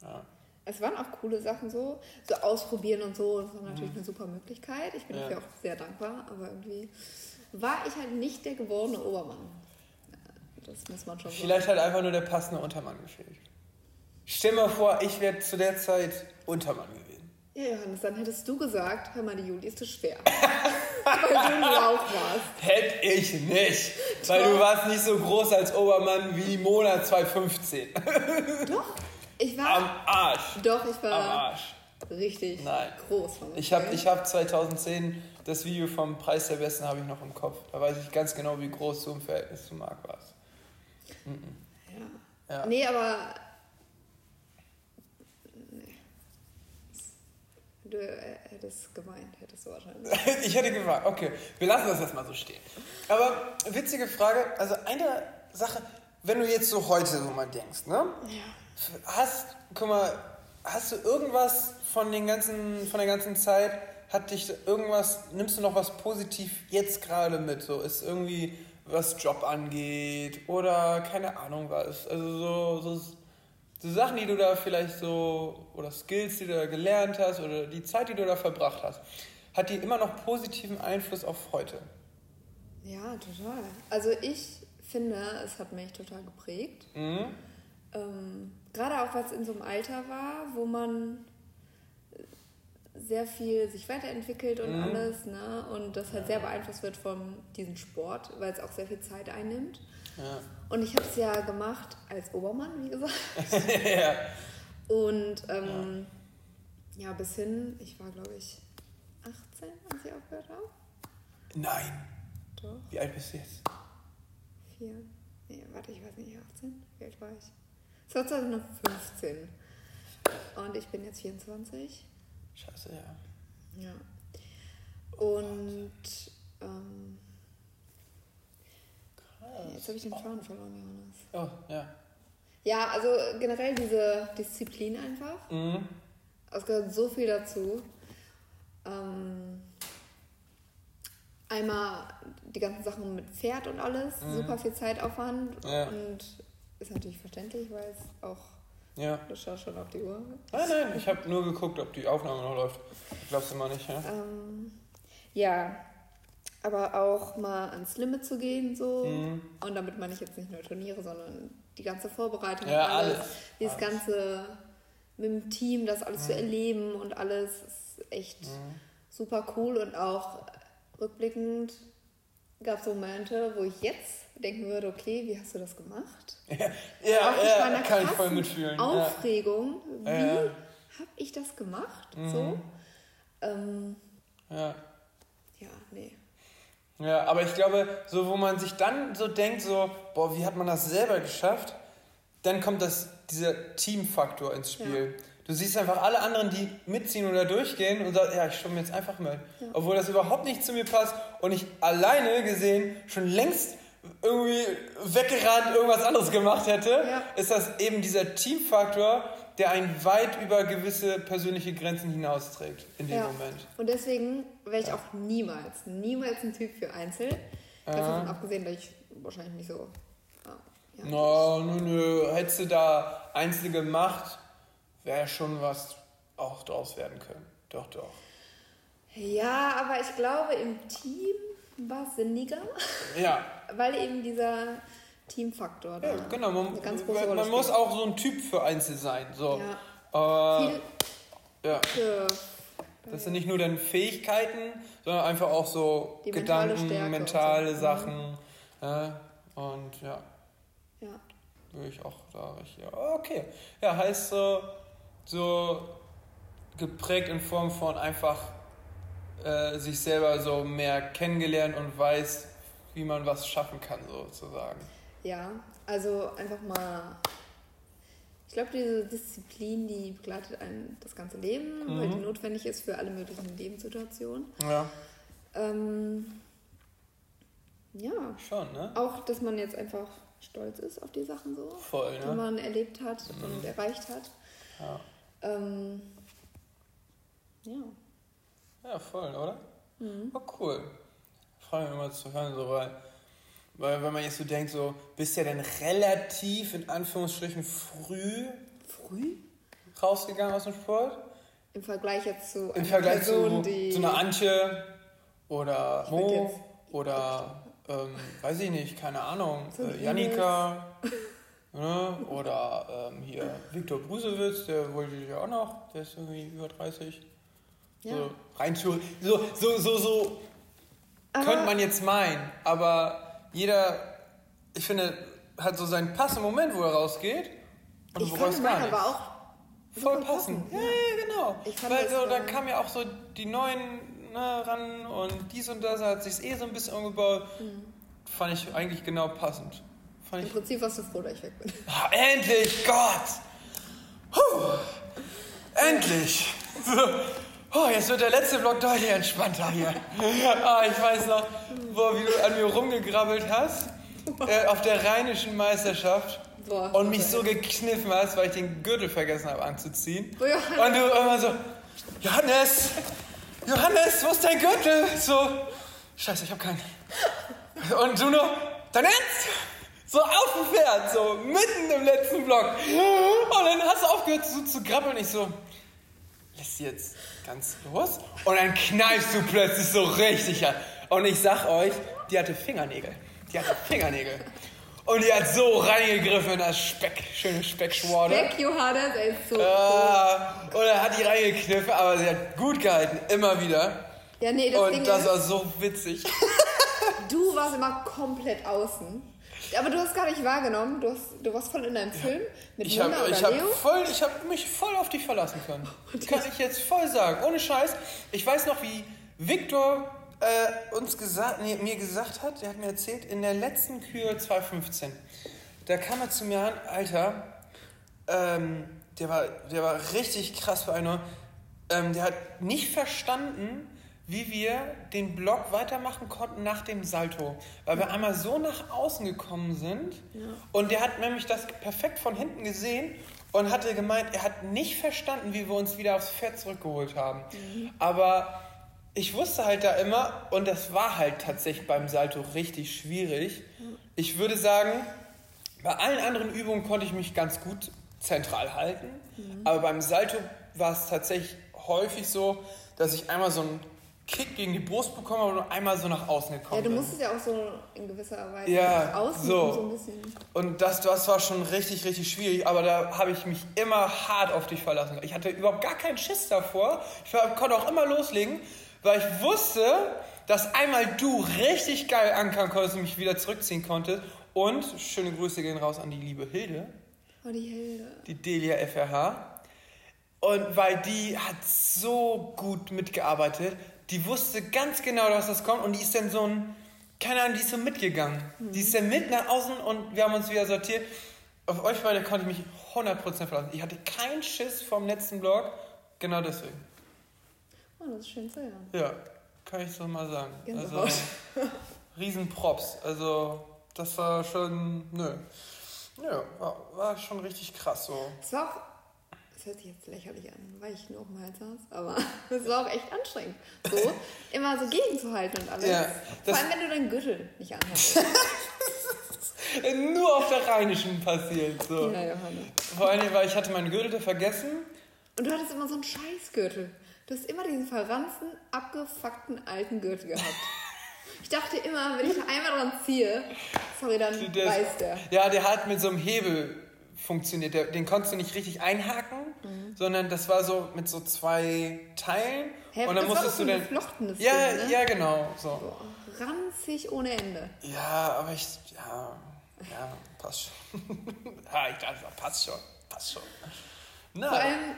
[SPEAKER 1] ja.
[SPEAKER 2] Es waren auch coole Sachen so. So ausprobieren und so, das war natürlich eine super Möglichkeit. Ich bin dafür auch sehr dankbar, aber irgendwie war ich halt nicht der geborene Obermann. Das muss man schon sagen.
[SPEAKER 1] Vielleicht hat einfach nur der passende Untermann gefehlt. Stell mal vor, ich wäre zu der Zeit Untermann gewesen.
[SPEAKER 2] Ja, Johannes, dann hättest du gesagt, hör mal, die Juli ist zu schwer. Weil du ein Lauch warst.
[SPEAKER 1] Hätte ich nicht. Weil du warst nicht so groß als Obermann wie Mona 2015.
[SPEAKER 2] Doch, ich war.
[SPEAKER 1] Am Arsch.
[SPEAKER 2] Doch, ich
[SPEAKER 1] Am
[SPEAKER 2] war
[SPEAKER 1] Arsch.
[SPEAKER 2] richtig
[SPEAKER 1] Nein.
[SPEAKER 2] groß. Von
[SPEAKER 1] Ich habe ich hab 2010 das Video vom Preis der Besten habe ich noch im Kopf. Da weiß ich ganz genau, wie groß du im Verhältnis zu Marc warst.
[SPEAKER 2] Ja.
[SPEAKER 1] Ja.
[SPEAKER 2] Nee, aber. Nee. Du äh, hättest gemeint, hättest du wahrscheinlich.
[SPEAKER 1] Ich hätte gewartet. Okay, wir lassen das erstmal so stehen. Aber witzige Frage, also eine Sache, wenn du jetzt so heute so mal denkst, ne?
[SPEAKER 2] Ja.
[SPEAKER 1] Hast, guck mal, hast du irgendwas von den ganzen, von der ganzen Zeit, hat dich irgendwas, nimmst du noch was positiv jetzt gerade mit? So ist irgendwie was Job angeht oder keine Ahnung was. Also so, so, so Sachen, die du da vielleicht so, oder Skills, die du da gelernt hast oder die Zeit, die du da verbracht hast, hat die immer noch positiven Einfluss auf heute?
[SPEAKER 2] Ja, total. Also ich finde, es hat mich total geprägt.
[SPEAKER 1] Mhm.
[SPEAKER 2] Ähm, Gerade auch, was in so einem Alter war, wo man sehr viel sich weiterentwickelt und
[SPEAKER 1] Mhm.
[SPEAKER 2] alles, ne? Und das halt sehr beeinflusst wird von diesem Sport, weil es auch sehr viel Zeit einnimmt.
[SPEAKER 1] Ja.
[SPEAKER 2] Und ich habe es ja gemacht als Obermann, wie gesagt.
[SPEAKER 1] ja.
[SPEAKER 2] Und ähm, ja. bis hin, ich war glaube ich 18, als ich aufgehört habe.
[SPEAKER 1] Nein.
[SPEAKER 2] Doch,
[SPEAKER 1] Wie alt bist du jetzt?
[SPEAKER 2] vier. Nee, warte, ich weiß nicht, 18? Wie alt war ich? 2015. Und ich bin jetzt 24.
[SPEAKER 1] Scheiße, ja.
[SPEAKER 2] Ja. Und ähm, jetzt habe ich den Faden verloren, Johannes.
[SPEAKER 1] Oh, ja.
[SPEAKER 2] Ja, also generell diese Disziplin einfach.
[SPEAKER 1] Mhm.
[SPEAKER 2] Es gehört so viel dazu. Ähm, einmal die ganzen Sachen mit Pferd und alles, super viel Zeitaufwand
[SPEAKER 1] Ja.
[SPEAKER 2] und ist natürlich verständlich, weil es auch,
[SPEAKER 1] Ja.
[SPEAKER 2] du schaust schon auf die Uhr.
[SPEAKER 1] Nein, nein, ich habe nur geguckt, ob die Aufnahme noch läuft. Glaubst du mal nicht, ja?
[SPEAKER 2] Ähm, ja, aber auch mal ans Limit zu gehen so.
[SPEAKER 1] Mhm.
[SPEAKER 2] Und damit meine ich jetzt nicht nur Turniere, sondern die ganze Vorbereitung,
[SPEAKER 1] Ja,
[SPEAKER 2] alles,
[SPEAKER 1] alles.
[SPEAKER 2] dieses
[SPEAKER 1] Alles.
[SPEAKER 2] ganze mit dem Team, das alles zu erleben und alles ist echt
[SPEAKER 1] Mhm.
[SPEAKER 2] super cool und auch rückblickend gab es Momente, wo ich jetzt denken würde, okay, wie hast du das gemacht?
[SPEAKER 1] Ja, ja,
[SPEAKER 2] meiner
[SPEAKER 1] kann ich voll mitfühlen. Ja.
[SPEAKER 2] Aufregung, wie
[SPEAKER 1] Ja, ja.
[SPEAKER 2] habe ich das gemacht?
[SPEAKER 1] Mhm.
[SPEAKER 2] So. Ähm,
[SPEAKER 1] Ja.
[SPEAKER 2] ja, nee.
[SPEAKER 1] ja, aber ich glaube, so wo man sich dann so denkt, so, boah, wie hat man das selber geschafft? Dann kommt das, dieser Teamfaktor ins Spiel. Du siehst einfach alle anderen, die mitziehen oder durchgehen und sagst, ja, ich stumme jetzt einfach mit. Obwohl das überhaupt nicht zu mir passt und ich alleine gesehen schon längst irgendwie weggerannt irgendwas anderes gemacht hätte,
[SPEAKER 2] Ja.
[SPEAKER 1] ist das eben dieser Teamfaktor, der einen weit über gewisse persönliche Grenzen hinausträgt in dem
[SPEAKER 2] Ja.
[SPEAKER 1] Moment.
[SPEAKER 2] Und deswegen wäre ich auch niemals, niemals ein Typ für Einzel.
[SPEAKER 1] Ja.
[SPEAKER 2] davon abgesehen, dass ich wahrscheinlich nicht so. Ja, ja.
[SPEAKER 1] No, nö, nö. Hättest du da Einzel gemacht, wäre schon was auch draus werden können. Doch, doch.
[SPEAKER 2] ja, aber ich glaube, im Team war es sinniger,
[SPEAKER 1] Ja,
[SPEAKER 2] weil eben dieser Teamfaktor da
[SPEAKER 1] ja genau. Man, man, muss auch so ein Typ für Einzel sein. So.
[SPEAKER 2] Ja, viel
[SPEAKER 1] ja.
[SPEAKER 2] für
[SPEAKER 1] Das sind nicht nur dann Fähigkeiten, sondern einfach auch so
[SPEAKER 2] Die mentale
[SPEAKER 1] Gedanken,
[SPEAKER 2] Stärke und
[SPEAKER 1] mentale
[SPEAKER 2] so.
[SPEAKER 1] Sachen. Ja, und ja,
[SPEAKER 2] ja.
[SPEAKER 1] würde ich auch da richtig. Ja, okay. Ja, heißt so, so geprägt in Form von einfach äh, sich selber so mehr kennengelernt und weiß, wie man was schaffen kann, sozusagen.
[SPEAKER 2] Ja, also einfach mal. Ich glaube, diese Disziplin, die begleitet einen das ganze Leben,
[SPEAKER 1] Mhm.
[SPEAKER 2] weil die notwendig ist für alle möglichen Lebenssituationen.
[SPEAKER 1] Ja,
[SPEAKER 2] Ähm, ja,
[SPEAKER 1] schon, ne?
[SPEAKER 2] auch, dass man jetzt einfach stolz ist auf die Sachen so,
[SPEAKER 1] Voll,
[SPEAKER 2] die
[SPEAKER 1] ne?
[SPEAKER 2] man erlebt hat und erreicht hat.
[SPEAKER 1] Ja,
[SPEAKER 2] Ähm, ja.
[SPEAKER 1] ja voll, oder?
[SPEAKER 2] Mhm.
[SPEAKER 1] Oh, cool. Freue mich immer zu hören, so, weil, weil wenn man jetzt so denkt, so, bist ja dann relativ in Anführungsstrichen früh
[SPEAKER 2] Früh?
[SPEAKER 1] rausgegangen aus dem Sport.
[SPEAKER 2] Im Vergleich jetzt zu
[SPEAKER 1] Im Vergleich
[SPEAKER 2] Person,
[SPEAKER 1] zu,
[SPEAKER 2] die.
[SPEAKER 1] zu einer Antje oder
[SPEAKER 2] Ich
[SPEAKER 1] Mo
[SPEAKER 2] jetzt
[SPEAKER 1] Oder, ähm, weiß ich nicht, keine Ahnung,
[SPEAKER 2] So
[SPEAKER 1] äh, Janika. Ne? Oder ähm, hier Viktor Brusewitz, der wollte ich ja auch noch, der ist irgendwie über 30.
[SPEAKER 2] Ja.
[SPEAKER 1] So, rein so, so, so, so
[SPEAKER 2] Aber-
[SPEAKER 1] könnte man jetzt meinen, aber jeder, ich finde, hat so seinen passenden Moment, wo er rausgeht. Und
[SPEAKER 2] Ich fand
[SPEAKER 1] nicht.
[SPEAKER 2] war auch
[SPEAKER 1] Voll
[SPEAKER 2] super
[SPEAKER 1] passend.
[SPEAKER 2] passend,
[SPEAKER 1] Ja, ja, genau. Weil so,
[SPEAKER 2] war-
[SPEAKER 1] dann kamen ja auch so die neuen ne, ran und dies und das hat sich eh so ein bisschen umgebaut.
[SPEAKER 2] Mhm.
[SPEAKER 1] Fand ich eigentlich genau passend. Fand
[SPEAKER 2] Im Prinzip warst du froh, dass ich weg bin.
[SPEAKER 1] ah, endlich, Gott! Puh, endlich! Oh, jetzt wird der letzte Block deutlich entspannter hier. Ah, ich weiß noch, wo wie du an mir rumgegrabbelt hast, äh, auf der rheinischen Meisterschaft
[SPEAKER 2] Boah,
[SPEAKER 1] und mich so gekniffen hast, weil ich den Gürtel vergessen habe anzuziehen.
[SPEAKER 2] Oh, Johannes.
[SPEAKER 1] Und du immer so, Johannes, Johannes, wo ist dein Gürtel? So, scheiße, ich hab keinen. Und du nur, dein Ernst? So auf dem Pferd, so mitten im letzten Block. Und dann hast du aufgehört so zu grabbeln. Ich so, lässt sie jetzt ganz los? Und dann kneifst du plötzlich so richtig an. Und ich sag euch, die hatte Fingernägel. Die hatte Fingernägel. Und die hat so reingegriffen in das Speck, schöne Speckschworde.
[SPEAKER 2] Weg, Johannes, ey, ist so.
[SPEAKER 1] Ah, und er hat die reingekniffen, aber sie hat gut gehalten, immer wieder.
[SPEAKER 2] Ja, nee, das Ding
[SPEAKER 1] Und das
[SPEAKER 2] ist,
[SPEAKER 1] war so witzig.
[SPEAKER 2] du warst immer komplett außen. Aber du hast gar nicht wahrgenommen, du, hast, du warst voll in deinem Film mit
[SPEAKER 1] Ich habe
[SPEAKER 2] Mona
[SPEAKER 1] ich
[SPEAKER 2] oder
[SPEAKER 1] hab
[SPEAKER 2] Leo.
[SPEAKER 1] voll, ich hab mich voll auf dich verlassen können. Kann ich jetzt voll sagen. Ohne Scheiß. Ich weiß noch, wie Victor äh, uns gesagt, nee, mir gesagt hat, der hat mir erzählt, in der letzten Kür 2015, da kam er zu mir an, Alter, ähm, der, war, der war richtig krass beeindruckt. Ähm, der hat nicht verstanden, wie wir den Block weitermachen konnten nach dem Salto. Weil wir einmal so nach außen gekommen sind. Und der hat nämlich das perfekt von hinten gesehen und hatte gemeint, er hat nicht verstanden, wie wir uns wieder aufs Pferd zurückgeholt haben. Aber ich wusste halt da immer, und das war halt tatsächlich beim Salto richtig schwierig. Ich würde sagen, bei allen anderen Übungen konnte ich mich ganz gut zentral halten, aber beim Salto war es tatsächlich häufig so, dass ich einmal so einen Kick gegen die Brust bekommen habe und einmal so nach außen gekommen
[SPEAKER 2] Ja, du musstest ja auch so in gewisser Weise
[SPEAKER 1] Ja,
[SPEAKER 2] nach außen
[SPEAKER 1] so.
[SPEAKER 2] und so ein bisschen.
[SPEAKER 1] Und das, das war schon richtig, richtig schwierig, aber da habe ich mich immer hart auf dich verlassen. Ich hatte überhaupt gar keinen Schiss davor. Ich war, konnte auch immer loslegen, weil ich wusste, dass einmal du richtig geil ankern konntest und mich wieder zurückziehen konntest. Und schöne Grüße gehen raus an die liebe Hilde.
[SPEAKER 2] Oh, die Hilde.
[SPEAKER 1] die Delia FRH. Und weil die hat so gut mitgearbeitet, die wusste ganz genau, dass das kommt und die ist dann so ein, keine Ahnung, die ist so mitgegangen. Die ist dann mit nach außen und wir haben uns wieder sortiert. Auf euch beide konnte ich mich 100% verlassen. Ich hatte keinen Schiss vom letzten Blog, genau deswegen.
[SPEAKER 2] Oh, das ist schön zu hören.
[SPEAKER 1] Ja, kann ich so mal sagen. Also,
[SPEAKER 2] Gänsehaut.
[SPEAKER 1] riesen Props. Also, das war schon, nö. Ja, war, war schon richtig krass so.
[SPEAKER 2] Es war auch, hört sich jetzt lächerlich an, weil ich nur auf dem Hals saß, aber es war auch echt anstrengend. So, immer so gegenzuhalten und alles.
[SPEAKER 1] Ja,
[SPEAKER 2] Vor allem, wenn du deinen Gürtel nicht anhast.
[SPEAKER 1] Nur auf der Rheinischen passiert. So.
[SPEAKER 2] ja, Johannes.
[SPEAKER 1] Vor allem, weil ich hatte meine Gürtel vergessen.
[SPEAKER 2] Und du hattest immer so einen Scheißgürtel. Du hast immer diesen verranzten, abgefuckten alten Gürtel gehabt. Ich dachte immer, wenn ich da einmal dran ziehe, sorry, dann
[SPEAKER 1] Der-
[SPEAKER 2] weiß der.
[SPEAKER 1] Ja, der hat mit so einem Hebel funktioniert. Den konntest du nicht richtig einhaken, sondern das war so mit so zwei Teilen.
[SPEAKER 2] Hä,
[SPEAKER 1] und dann musstest du dann. Ja,
[SPEAKER 2] Ding, ne?
[SPEAKER 1] ja, genau. So.
[SPEAKER 2] Boah, ranzig ohne Ende.
[SPEAKER 1] Ja, aber ich. Ja, ja, passt schon. ja, ich dachte, passt schon. Passt schon. Na,
[SPEAKER 2] Vor allem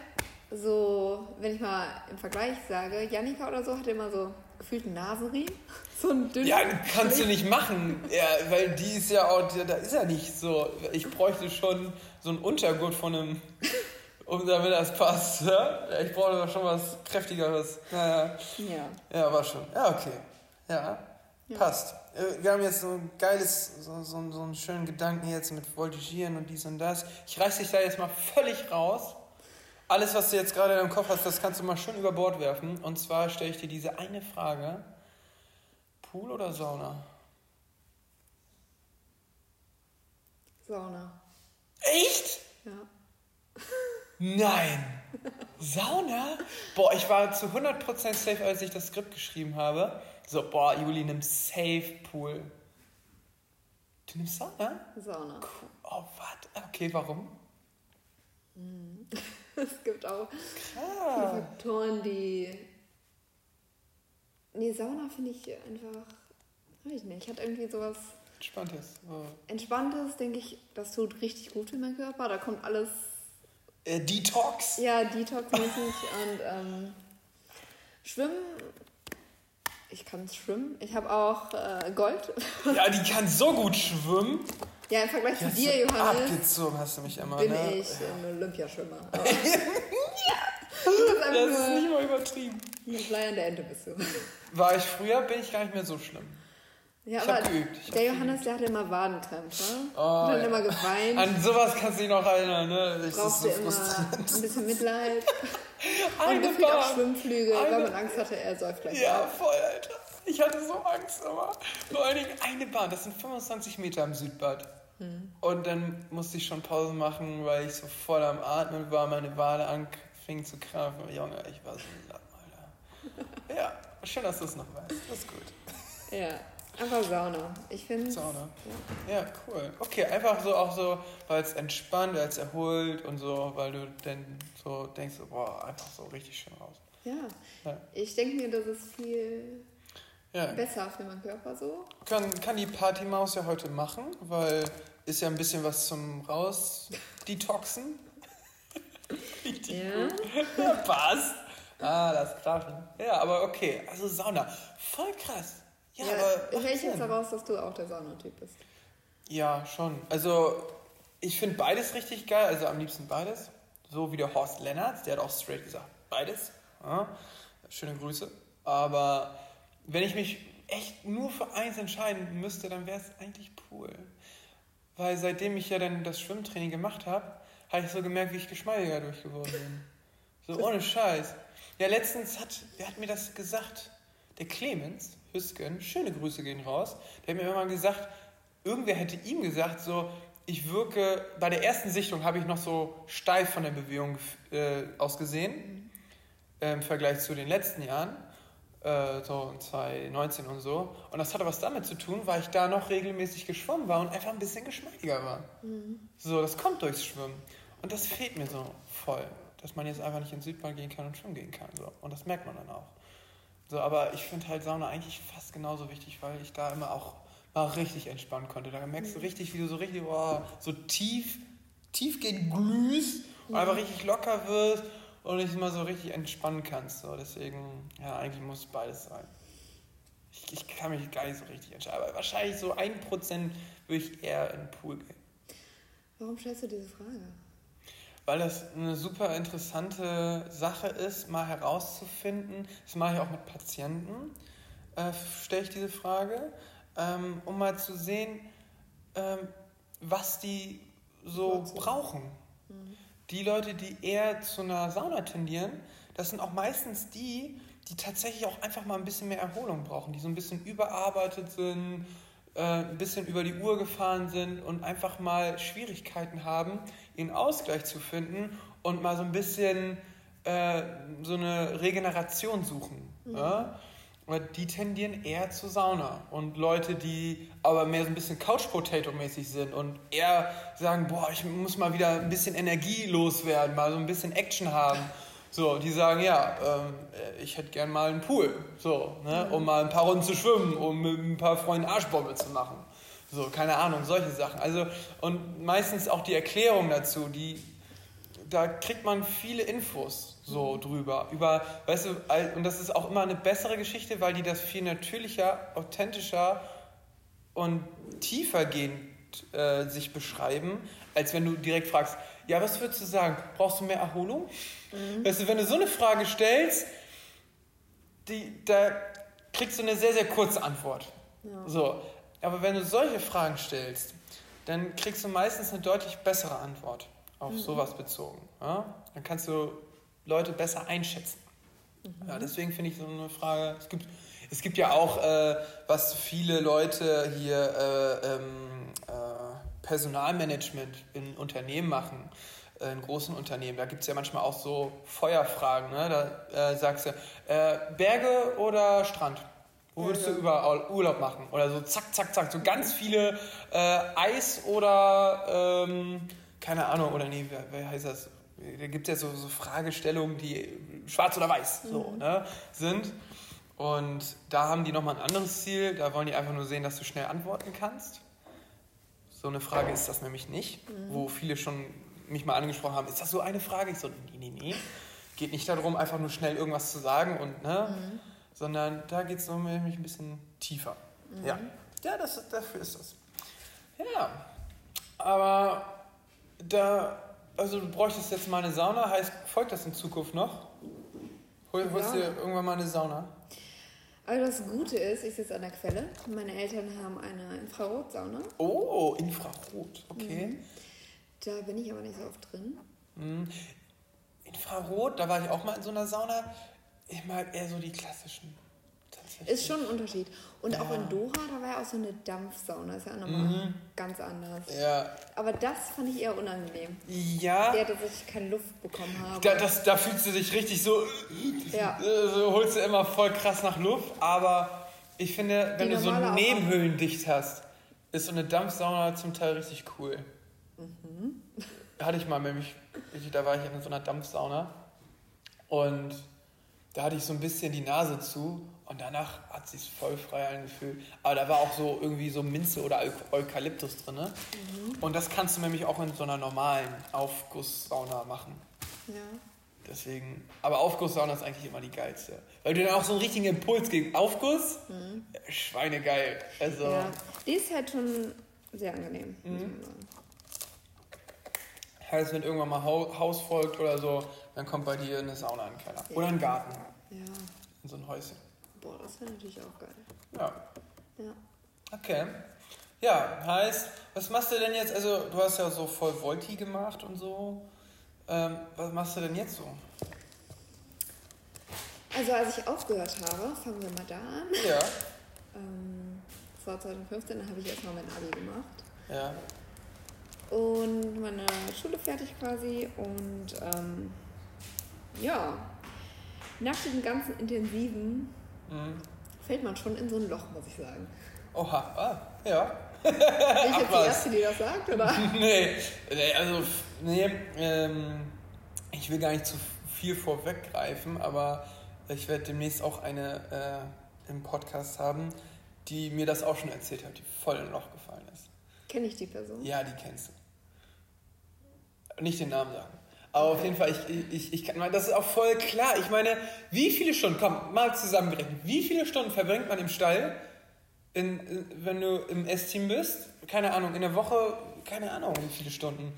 [SPEAKER 2] so, wenn ich mal im Vergleich sage, Janika oder so hatte immer so gefühlt einen Nasenriemen. So ein dünner.
[SPEAKER 1] Ja, kannst du nicht machen, ja, weil die ist ja auch, da ist ja nicht so. Ich bräuchte schon so einen Untergurt von einem, um damit das passt. Ja? Ich brauche schon was kräftigeres. Naja,
[SPEAKER 2] Ja.
[SPEAKER 1] ja, war schon. Ja, okay. Ja, passt. Äh, Wir haben jetzt so ein geiles, so, so, so einen schönen Gedanken jetzt mit Voltigieren und dies und das. Ich reiß dich da jetzt mal völlig raus. Alles, was du jetzt gerade in deinem Kopf hast, das kannst du mal schön über Bord werfen. Und zwar stelle ich dir diese eine Frage. Pool oder Sauna?
[SPEAKER 2] Sauna.
[SPEAKER 1] Echt?
[SPEAKER 2] Ja.
[SPEAKER 1] Nein. Sauna? Boah, ich war zu 100% safe, als ich das Skript geschrieben habe. So, boah, Juli nimmt safe Pool. Du nimmst Sauna?
[SPEAKER 2] Sauna.
[SPEAKER 1] Cool. Oh, was? Okay, warum?
[SPEAKER 2] Es gibt auch viele
[SPEAKER 1] Ah.
[SPEAKER 2] Faktoren, die. Nee, Sauna finde ich einfach. Weiß ich nicht. Hat irgendwie sowas
[SPEAKER 1] Entspanntes. Oh.
[SPEAKER 2] Entspanntes, denke ich. Das tut richtig gut für meinen Körper. Da kommt alles,
[SPEAKER 1] Äh, Detox?
[SPEAKER 2] ja, Detox-mäßig. und ähm, Schwimmen. Ich kann schwimmen. Ich habe auch äh, Gold.
[SPEAKER 1] Ja, die kann so gut schwimmen.
[SPEAKER 2] Ja, im Vergleich zu dir, Johannes,
[SPEAKER 1] Abgezogen hast du mich immer,
[SPEAKER 2] bin
[SPEAKER 1] ne?
[SPEAKER 2] ich ein Olympiaschwimmer. Aber
[SPEAKER 1] Das
[SPEAKER 2] das ist
[SPEAKER 1] nicht mal übertrieben.
[SPEAKER 2] eine Flyer in der Ente bist du.
[SPEAKER 1] War ich früher, bin ich gar nicht mehr so schlimm.
[SPEAKER 2] Ja,
[SPEAKER 1] Ich
[SPEAKER 2] aber
[SPEAKER 1] ich
[SPEAKER 2] der Johannes, der hatte immer Wadenkrämpfe.
[SPEAKER 1] Oh,
[SPEAKER 2] und dann
[SPEAKER 1] ja.
[SPEAKER 2] immer geweint.
[SPEAKER 1] An sowas kannst du dich noch erinnern, ne? Das ist
[SPEAKER 2] brauchte
[SPEAKER 1] so
[SPEAKER 2] immer ein bisschen Mitleid. Und
[SPEAKER 1] Eine
[SPEAKER 2] gefühlt auch
[SPEAKER 1] Bahn.
[SPEAKER 2] Schwimmflüge, weil
[SPEAKER 1] Eine-
[SPEAKER 2] man Angst hatte, er säuft gleich
[SPEAKER 1] Ja,
[SPEAKER 2] auf.
[SPEAKER 1] voll, Alter. Ich hatte so Angst immer. Vor allen Dingen eine Bahn, das sind 25 Meter am Südbad.
[SPEAKER 2] Hm.
[SPEAKER 1] Und dann musste ich schon Pause machen, weil ich so voll am Atmen war, meine Wade anfing zu krampfen. Junge, ich war so lapp, Alter. Ja, schön, dass du es noch weißt. Das ist gut.
[SPEAKER 2] Ja, einfach Sauna. Ich finde.
[SPEAKER 1] Sauna. Ja, cool. Okay, einfach so auch so, weil es entspannt, weil es erholt und so, weil du dann so denkst, boah, einfach so richtig schön raus.
[SPEAKER 2] Ja.
[SPEAKER 1] Ja.
[SPEAKER 2] Ich denke mir, das ist viel
[SPEAKER 1] Ja.
[SPEAKER 2] besser für meinen Körper so.
[SPEAKER 1] Kann, kann die Partymaus ja heute machen, weil ist ja ein bisschen was zum Raus-Detoxen.
[SPEAKER 2] Ja.
[SPEAKER 1] Ja, passt. Ah, das Krachen. Ja, aber okay. Also Sauna. Voll krass. Ja,
[SPEAKER 2] Ja,
[SPEAKER 1] aber.
[SPEAKER 2] ich höre jetzt
[SPEAKER 1] Sinn.
[SPEAKER 2] daraus, dass du auch der Saunatyp bist.
[SPEAKER 1] Ja, schon. Also, ich finde beides richtig geil. Also, am liebsten beides. So wie der Horst Lennartz, der hat auch straight gesagt, beides. Ja, schöne Grüße. Aber wenn ich mich echt nur für eins entscheiden müsste, dann wäre es eigentlich Pool. Weil seitdem ich ja dann das Schwimmtraining gemacht habe, habe ich so gemerkt, wie ich geschmeidiger durchgeworden bin. So ohne Scheiß. Ja, letztens hat, wer hat mir das gesagt? Der Clemens Hüsken, schöne Grüße gehen raus. Der hat mir immer gesagt, irgendwer hätte ihm gesagt, so, ich wirke, bei der ersten Sichtung habe ich noch so steif von der Bewegung äh, ausgesehen, äh, im Vergleich zu den letzten Jahren, äh, so 2019 und so. Und das hatte was damit zu tun, weil ich da noch regelmäßig geschwommen war und einfach ein bisschen geschmeidiger war. So, das kommt durchs Schwimmen. Und das fehlt mir so voll, dass man jetzt einfach nicht in Südbahn gehen kann und schwimmen gehen kann. So. Und das merkt man dann auch. So, aber ich finde halt Sauna eigentlich fast genauso wichtig, weil ich da immer auch mal richtig entspannen konnte. Da merkst du richtig, wie du so richtig boah, so tief, tiefgehend glühst und einfach richtig locker wirst und dich mal so richtig entspannen kannst. So. Deswegen, ja, eigentlich muss beides sein. Ich, ich kann mich gar nicht so richtig entscheiden, aber wahrscheinlich so ein Prozent würde ich eher in den Pool gehen.
[SPEAKER 2] Warum stellst du diese Frage?
[SPEAKER 1] Weil das eine super interessante Sache ist, mal herauszufinden, das mache ich auch mit Patienten, äh, stelle ich diese Frage, ähm, um mal zu sehen, ähm, was die so brauchen. Die Leute, die eher zu einer Sauna tendieren, das sind auch meistens die, die tatsächlich auch einfach mal ein bisschen mehr Erholung brauchen, die so ein bisschen überarbeitet sind, äh, ein bisschen über die Uhr gefahren sind und einfach mal Schwierigkeiten haben, ihren Ausgleich zu finden und mal so ein bisschen äh, so eine Regeneration suchen. Ja? Aber die tendieren eher zur Sauna. Und Leute, die aber mehr so ein bisschen Couch-Potato-mäßig sind und eher sagen, boah, ich muss mal wieder ein bisschen Energie loswerden, mal so ein bisschen Action haben. So, die sagen, ja, ähm, ich hätte gern mal einen Pool, so, ne, um mal ein paar Runden zu schwimmen, um mit ein paar Freunden Arschbombe zu machen. So, keine Ahnung, solche Sachen. Also, und meistens auch die Erklärung dazu, die, da kriegt man viele Infos so drüber. Über, weißt du, und das ist auch immer eine bessere Geschichte, weil die das viel natürlicher, authentischer und tiefergehend äh, sich beschreiben, als wenn du direkt fragst, ja, was würdest du sagen? Brauchst du mehr Erholung? Weißt du, wenn du so eine Frage stellst, die, da kriegst du eine sehr, sehr kurze Antwort.
[SPEAKER 2] Ja.
[SPEAKER 1] So, aber wenn du solche Fragen stellst, dann kriegst du meistens eine deutlich bessere Antwort auf sowas bezogen. Ja? Dann kannst du Leute besser einschätzen. Ja, deswegen finde ich so eine Frage, es gibt, es gibt ja auch, äh, was viele Leute hier äh, ähm, äh, Personalmanagement in Unternehmen machen, äh, in großen Unternehmen, da gibt es ja manchmal auch so Feuerfragen. Ne? Da äh, sagst du, äh, Berge oder Strand? Wo würdest
[SPEAKER 2] Ja,
[SPEAKER 1] du überall Urlaub machen? Oder so zack, zack, zack. So ganz viele äh, Eis oder, ähm, keine Ahnung, oder nee, wer, wer heißt das? Da gibt es ja so, so Fragestellungen, die schwarz oder weiß so, ne, sind. Und da haben die nochmal ein anderes Ziel. Da wollen die einfach nur sehen, dass du schnell antworten kannst. So eine Frage ist das nämlich nicht, wo viele schon mich mal angesprochen haben. Ist das so eine Frage? Ich so, nee, nee, nee. Geht nicht darum, einfach nur schnell irgendwas zu sagen und, ne? Sondern da geht es nämlich ein bisschen tiefer. Ja. Ja, das, dafür ist das. Ja. Aber da, also du bräuchtest jetzt mal eine Sauna, heißt, folgt das in Zukunft noch? Hol, holst
[SPEAKER 2] Ja.
[SPEAKER 1] dir irgendwann mal eine Sauna?
[SPEAKER 2] Aber das Gute ist, ich sitze an der Quelle. Meine Eltern haben eine Infrarotsauna.
[SPEAKER 1] Oh, Infrarot, okay.
[SPEAKER 2] Da bin ich aber nicht so oft drin.
[SPEAKER 1] Mhm. Infrarot, da war ich auch mal in so einer Sauna. Ich mag eher so die klassischen.
[SPEAKER 2] Ist schon ein Unterschied. Und auch
[SPEAKER 1] Ja.
[SPEAKER 2] in Doha, da war ja auch so eine Dampfsauna. Ist ja auch nochmal ganz anders.
[SPEAKER 1] Ja.
[SPEAKER 2] Aber das fand ich eher unangenehm.
[SPEAKER 1] Ja.
[SPEAKER 2] Der, dass ich keine Luft bekommen habe.
[SPEAKER 1] Da, das, da fühlst du dich richtig so,
[SPEAKER 2] Ja.
[SPEAKER 1] so holst du immer voll krass nach Luft. Aber ich finde, wenn
[SPEAKER 2] Die
[SPEAKER 1] du so
[SPEAKER 2] auch.
[SPEAKER 1] Nebenhöhlen dicht hast, ist so eine Dampfsauna zum Teil richtig cool.
[SPEAKER 2] Mhm.
[SPEAKER 1] Hatte ich mal nämlich, ich- da war ich in so einer Dampfsauna und da hatte ich so ein bisschen die Nase zu und danach hat sich voll frei angefühlt. Aber da war auch so irgendwie so Minze oder Eu- Eukalyptus drin. Ne?
[SPEAKER 2] Mhm.
[SPEAKER 1] Und das kannst du nämlich auch in so einer normalen Aufgusssauna machen.
[SPEAKER 2] Ja.
[SPEAKER 1] Deswegen, aber Aufgusssauna ist eigentlich immer die geilste. Weil du dann auch so einen richtigen Impuls gegen Aufguss, äh, Schweinegeil. Also,
[SPEAKER 2] Mhm. ja. Die ist halt schon sehr angenehm.
[SPEAKER 1] Mhm. heißt, wenn irgendwann mal Hau- Haus folgt oder so, dann kommt bei dir eine Sauna in den Keller. Oder ein Garten,
[SPEAKER 2] Ja.
[SPEAKER 1] in so ein Häuschen.
[SPEAKER 2] Boah, das wäre natürlich auch geil.
[SPEAKER 1] Ja,
[SPEAKER 2] Ja.
[SPEAKER 1] okay. Ja, heißt, was machst du denn jetzt? Also, du hast ja so voll Volti gemacht und so. Ähm, was machst du denn jetzt so?
[SPEAKER 2] Also als ich aufgehört habe, fangen wir mal da an.
[SPEAKER 1] Ja,
[SPEAKER 2] Ähm, war 2015, da habe ich erstmal mein Abi gemacht.
[SPEAKER 1] ja.
[SPEAKER 2] Und meine Schule fertig quasi. Und ähm, ja, nach diesem ganzen Intensiven
[SPEAKER 1] Mhm.
[SPEAKER 2] fällt man schon in so ein Loch, muss ich sagen.
[SPEAKER 1] Oha, ah, ja.
[SPEAKER 2] Bin ich jetzt die. Erste, die das sagt, oder?
[SPEAKER 1] nee, nee, also, nee, ähm, ich will gar nicht zu viel vorweggreifen, aber ich werde demnächst auch eine äh, im Podcast haben, die mir das auch schon erzählt hat, die voll in ein Loch gefallen ist.
[SPEAKER 2] Kenne ich die Person?
[SPEAKER 1] Ja, die kennst du. Nicht den Namen sagen. Aber auf jeden Fall, ich, ich, ich kann, das ist auch voll klar. Ich meine, wie viele Stunden, komm, mal zusammengerechnet, wie viele Stunden verbringt man im Stall, in, wenn du im S-Team bist? Keine Ahnung, in der Woche, keine Ahnung, wie viele Stunden.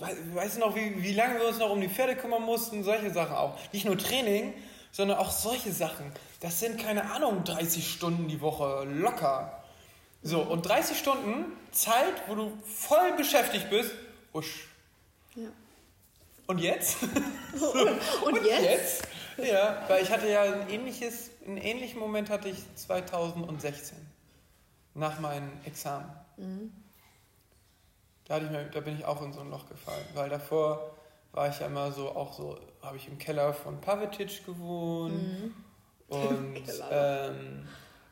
[SPEAKER 1] Wei- Weißt du noch, wie, wie lange wir uns noch um die Pferde kümmern mussten? Solche Sachen auch. Nicht nur Training, sondern auch solche Sachen. Das sind, keine Ahnung, 30 Stunden die Woche locker. So, und 30 Stunden Zeit, wo du voll beschäftigt bist. Usch.
[SPEAKER 2] Ja.
[SPEAKER 1] Und jetzt?
[SPEAKER 2] Und, und jetzt?
[SPEAKER 1] Ja, weil ich hatte ja ein ähnliches, einen ähnlichen Moment hatte ich 2016. Nach meinem Examen. Da, hatte ich mir, da bin ich auch in so ein Loch gefallen. Weil davor war ich ja immer so, auch so, habe ich im Keller von Pavetic gewohnt. Und
[SPEAKER 2] Keller.
[SPEAKER 1] ähm,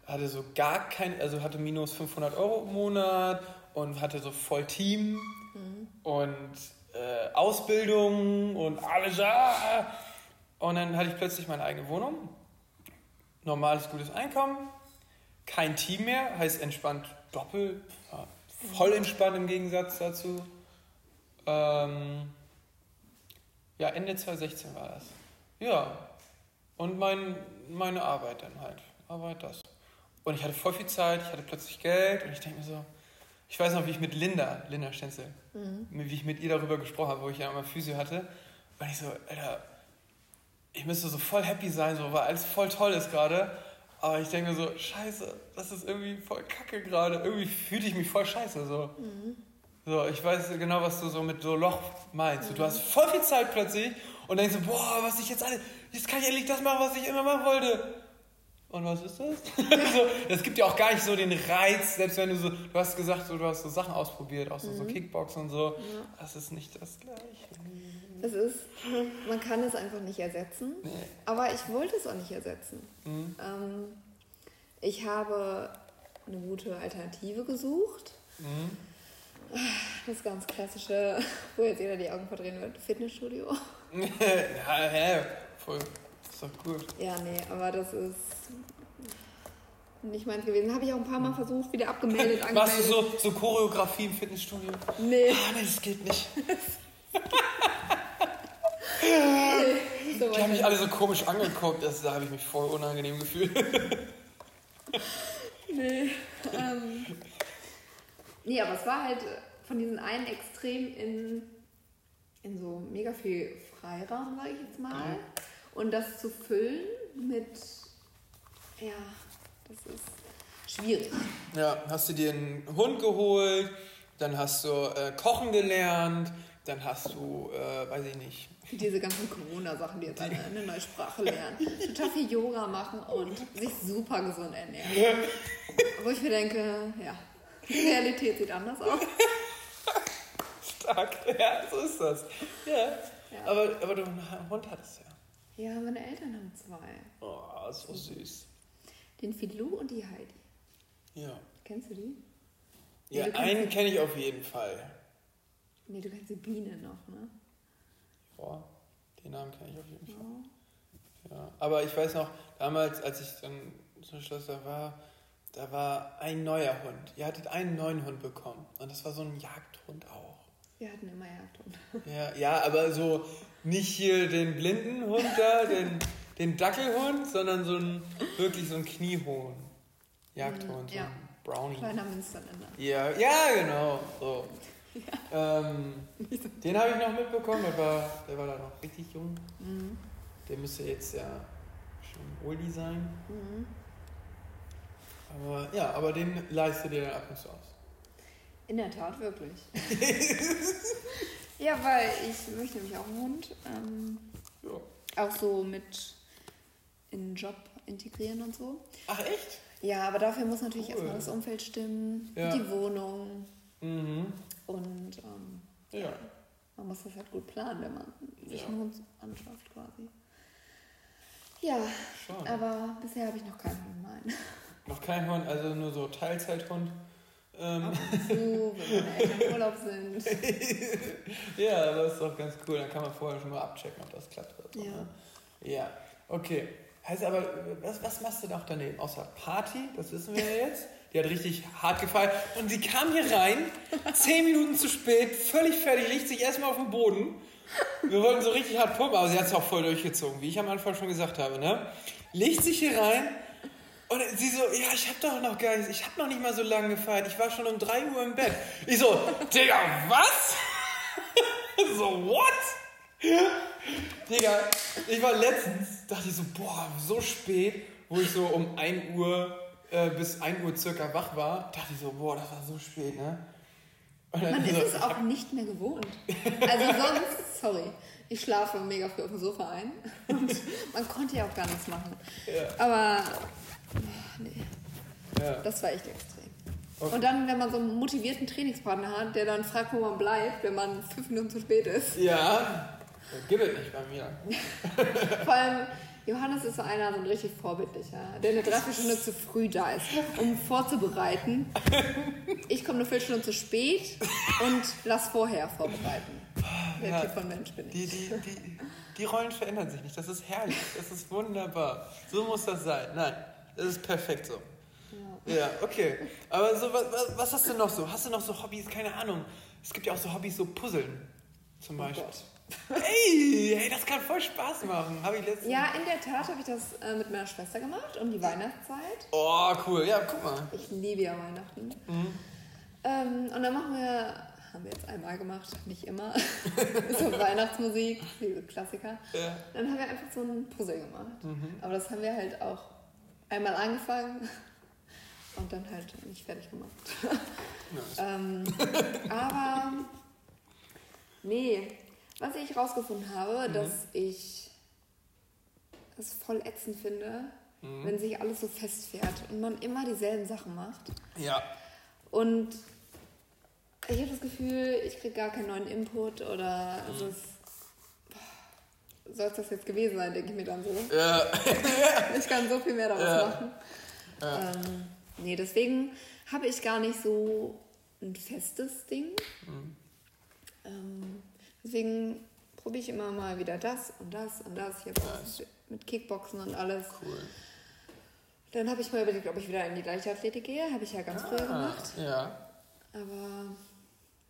[SPEAKER 1] hatte so gar kein, also hatte minus 500 Euro im Monat und hatte so voll Team und äh, Ausbildung und alles. Ah. Und dann hatte ich plötzlich meine eigene Wohnung, normales, gutes Einkommen, kein Team mehr, heißt entspannt doppelt, voll entspannt im Gegensatz dazu. Ähm, ja, Ende 2016 war das. Ja, und mein, meine Arbeit dann halt. Arbeit, das. Und ich hatte voll viel Zeit, ich hatte plötzlich Geld und ich denke mir so, ich weiß noch, wie ich mit Linda, Linda Stenzel, wie ich mit ihr darüber gesprochen habe, wo ich ja immer Physio hatte. Und ich so, Alter, ich müsste so voll happy sein, so, weil alles voll toll ist gerade. Aber ich denke so, scheiße, das ist irgendwie voll kacke gerade. Irgendwie fühle ich mich voll scheiße. So. so, ich weiß genau, was du so mit so Loch meinst. So, Du hast voll viel Zeit plötzlich und denkst so, boah, was ich jetzt alles, jetzt kann ich endlich das machen, was ich immer machen wollte. Und was ist das? also, das gibt ja auch gar nicht so den Reiz, selbst wenn du so, du hast gesagt, so, du hast so Sachen ausprobiert, auch so, so Kickbox und so.
[SPEAKER 2] Ja.
[SPEAKER 1] Das ist nicht das Gleiche.
[SPEAKER 2] Es ist, man kann es einfach nicht ersetzen.
[SPEAKER 1] Nee.
[SPEAKER 2] Aber ich wollte es auch nicht ersetzen.
[SPEAKER 1] Mhm.
[SPEAKER 2] Ähm, ich habe eine gute Alternative gesucht.
[SPEAKER 1] Mhm.
[SPEAKER 2] Das ganz klassische, wo jetzt jeder die Augen verdrehen wird, Fitnessstudio.
[SPEAKER 1] ja, hä? Voll. Ist doch gut.
[SPEAKER 2] Ja, nee, aber das ist nicht meins gewesen. Habe ich auch ein paar Mal versucht, wieder abgemeldet,
[SPEAKER 1] Machst du
[SPEAKER 2] angemeldet.
[SPEAKER 1] so, so Choreografie im Fitnessstudio?
[SPEAKER 2] Nee,
[SPEAKER 1] Ah, nee, das geht nicht.
[SPEAKER 2] so
[SPEAKER 1] Die haben mich alle so komisch angeguckt, das, da habe ich mich voll unangenehm gefühlt.
[SPEAKER 2] Nee. Ähm, nee, aber es war halt von diesen einen Extrem in, in so mega viel Freiraum, sage ich jetzt mal. Und das zu füllen mit, ja, das ist schwierig.
[SPEAKER 1] Ja, hast du dir einen Hund geholt, dann hast du äh, Kochen gelernt, dann hast du, äh, weiß ich nicht,
[SPEAKER 2] Diese ganzen Corona-Sachen, die jetzt alle eine neue Sprache lernen, total viel Yoga machen und sich super gesund ernähren. Wo ich mir denke, ja, die Realität sieht anders aus.
[SPEAKER 1] stark. Ja, so ist das. Ja.
[SPEAKER 2] Ja.
[SPEAKER 1] Aber, aber du einen Hund hattest ja.
[SPEAKER 2] Ja, meine Eltern haben zwei.
[SPEAKER 1] Oh, so süß.
[SPEAKER 2] Den Filou und die Heidi.
[SPEAKER 1] Ja.
[SPEAKER 2] Kennst du die?
[SPEAKER 1] Ja,
[SPEAKER 2] kannst
[SPEAKER 1] einen kenne ich auf jeden Fall.
[SPEAKER 2] Nee, du kennst die Biene noch, ne?
[SPEAKER 1] Boah, den Namen kenne ich auf jeden Fall. Ja. Aber ich weiß noch, damals, als ich dann zum Schluss da war, da war ein neuer Hund. Ihr hattet einen neuen Hund bekommen. Und das war so ein Jagdhund auch.
[SPEAKER 2] Wir hatten immer Jagdhund.
[SPEAKER 1] Ja, ja, aber so nicht hier den blinden Hund da, den, den Dackelhund, sondern so ein wirklich so ein kniehohen Jagdhund, so
[SPEAKER 2] Ja.
[SPEAKER 1] ein Brownie.
[SPEAKER 2] Kleiner Münsterländer.
[SPEAKER 1] Ja, ja, genau. So. Ähm, den habe ich noch mitbekommen, der war, der war da noch richtig jung.
[SPEAKER 2] Mhm.
[SPEAKER 1] Der müsste jetzt ja schon Oldie sein.
[SPEAKER 2] Mhm.
[SPEAKER 1] Aber ja, aber den leiste dir dann ab und zu aus.
[SPEAKER 2] In der Tat, wirklich. ja, weil ich möchte nämlich auch einen Hund. Ähm,
[SPEAKER 1] Ja.
[SPEAKER 2] auch so mit in den Job integrieren und so.
[SPEAKER 1] Ach echt?
[SPEAKER 2] Ja, aber dafür muss natürlich
[SPEAKER 1] Cool.
[SPEAKER 2] erstmal das Umfeld stimmen,
[SPEAKER 1] Ja.
[SPEAKER 2] die Wohnung
[SPEAKER 1] Mhm.
[SPEAKER 2] und ähm,
[SPEAKER 1] Ja.
[SPEAKER 2] man muss das halt gut planen, wenn man sich
[SPEAKER 1] Ja.
[SPEAKER 2] einen Hund anschafft quasi. Ja,
[SPEAKER 1] Schon.
[SPEAKER 2] aber bisher habe ich noch keinen Hund, nein.
[SPEAKER 1] Noch kein Hund, also nur so Teilzeithund. Ähm,
[SPEAKER 2] Ab und zu, wenn meine Eltern im Urlaub sind.
[SPEAKER 1] ja, das ist doch ganz cool. Dann kann man vorher schon mal abchecken, ob das klappt. So,
[SPEAKER 2] Ja.
[SPEAKER 1] ne? Ja, okay. Heißt aber, was, was machst du noch daneben? Außer Party, das wissen wir ja jetzt. Die hat richtig hart gefallen. Und sie kam hier rein, zehn Minuten zu spät, völlig fertig, legt sich erstmal auf den Boden. Wir wollten so richtig hart pumpen, aber sie hat es auch voll durchgezogen, wie ich am Anfang schon gesagt habe. Ne? Legt sich hier rein und sie so, ja, ich hab doch noch gar nichts, ich hab noch nicht mal so lange gefeiert, ich war schon um 3 Uhr im Bett. Ich so, Digga, was? so, what? Digga, ich war letztens, dachte ich so, boah, so spät, wo ich so um 1 Uhr äh, bis 1 Uhr circa wach war, dachte ich so, boah, das war so spät, ne?
[SPEAKER 2] Man
[SPEAKER 1] so,
[SPEAKER 2] ist es auch nicht mehr gewohnt. Also sonst, sorry, ich schlafe mega früh auf dem Sofa ein und man konnte ja auch gar nichts machen.
[SPEAKER 1] Ja.
[SPEAKER 2] Aber nee,
[SPEAKER 1] ja.
[SPEAKER 2] das war echt extrem.
[SPEAKER 1] Okay.
[SPEAKER 2] Und dann, wenn man so einen motivierten Trainingspartner hat, der dann fragt, wo man bleibt, wenn man fünf Minuten zu spät ist.
[SPEAKER 1] ja, gibt es nicht bei mir.
[SPEAKER 2] Vor allem, Johannes ist so einer, so ein richtig vorbildlicher, der eine Dreiviertelstunde zu früh da ist, um vorzubereiten. Ich komme eine Viertelstunde zu spät und lass vorher vorbereiten. Der
[SPEAKER 1] Ja.
[SPEAKER 2] Typ von Mensch bin ich.
[SPEAKER 1] Die, die, die, die Rollen verändern sich nicht. Das ist herrlich. Das ist wunderbar. So muss das sein. Nein, das ist perfekt so. Ja, okay. Aber so, was, was- hast du noch so? Hast du noch so Hobbys? Keine Ahnung. Es gibt ja auch so Hobbys, so Puzzeln zum
[SPEAKER 2] Oh
[SPEAKER 1] Beispiel.
[SPEAKER 2] Gott.
[SPEAKER 1] Ey, hey, das kann voll Spaß machen. Habe ich letztens.
[SPEAKER 2] Ja, in der Tat habe ich das äh, mit meiner Schwester gemacht um die Weihnachtszeit.
[SPEAKER 1] Oh, cool. Ja, guck mal.
[SPEAKER 2] Ich liebe ja Weihnachten. Ähm, und dann machen wir, haben wir jetzt einmal gemacht, nicht immer, so Weihnachtsmusik, diese Klassiker.
[SPEAKER 1] Ja.
[SPEAKER 2] Dann haben wir einfach so ein Puzzle gemacht. Aber das haben wir halt auch einmal angefangen und dann halt nicht fertig gemacht.
[SPEAKER 1] Nice.
[SPEAKER 2] ähm, aber nee, was ich rausgefunden habe, dass ich es voll ätzend finde, mhm. wenn sich alles so festfährt und man immer dieselben Sachen macht.
[SPEAKER 1] Ja.
[SPEAKER 2] Und ich habe das Gefühl, ich kriege gar keinen neuen Input oder mhm. es ist soll es das jetzt gewesen sein, denke ich mir dann so. Ja. ich kann so viel mehr daraus ja. machen. Ja. Ähm, nee, deswegen habe ich gar nicht so ein festes Ding. Mhm. Ähm, deswegen probiere ich immer mal wieder das und das und das. Ich habe nice. mit Kickboxen und alles. Cool. Dann habe ich mal überlegt, ob ich wieder in die Leichtathletik gehe. Habe ich ja ganz ah, früher gemacht. Ja. Aber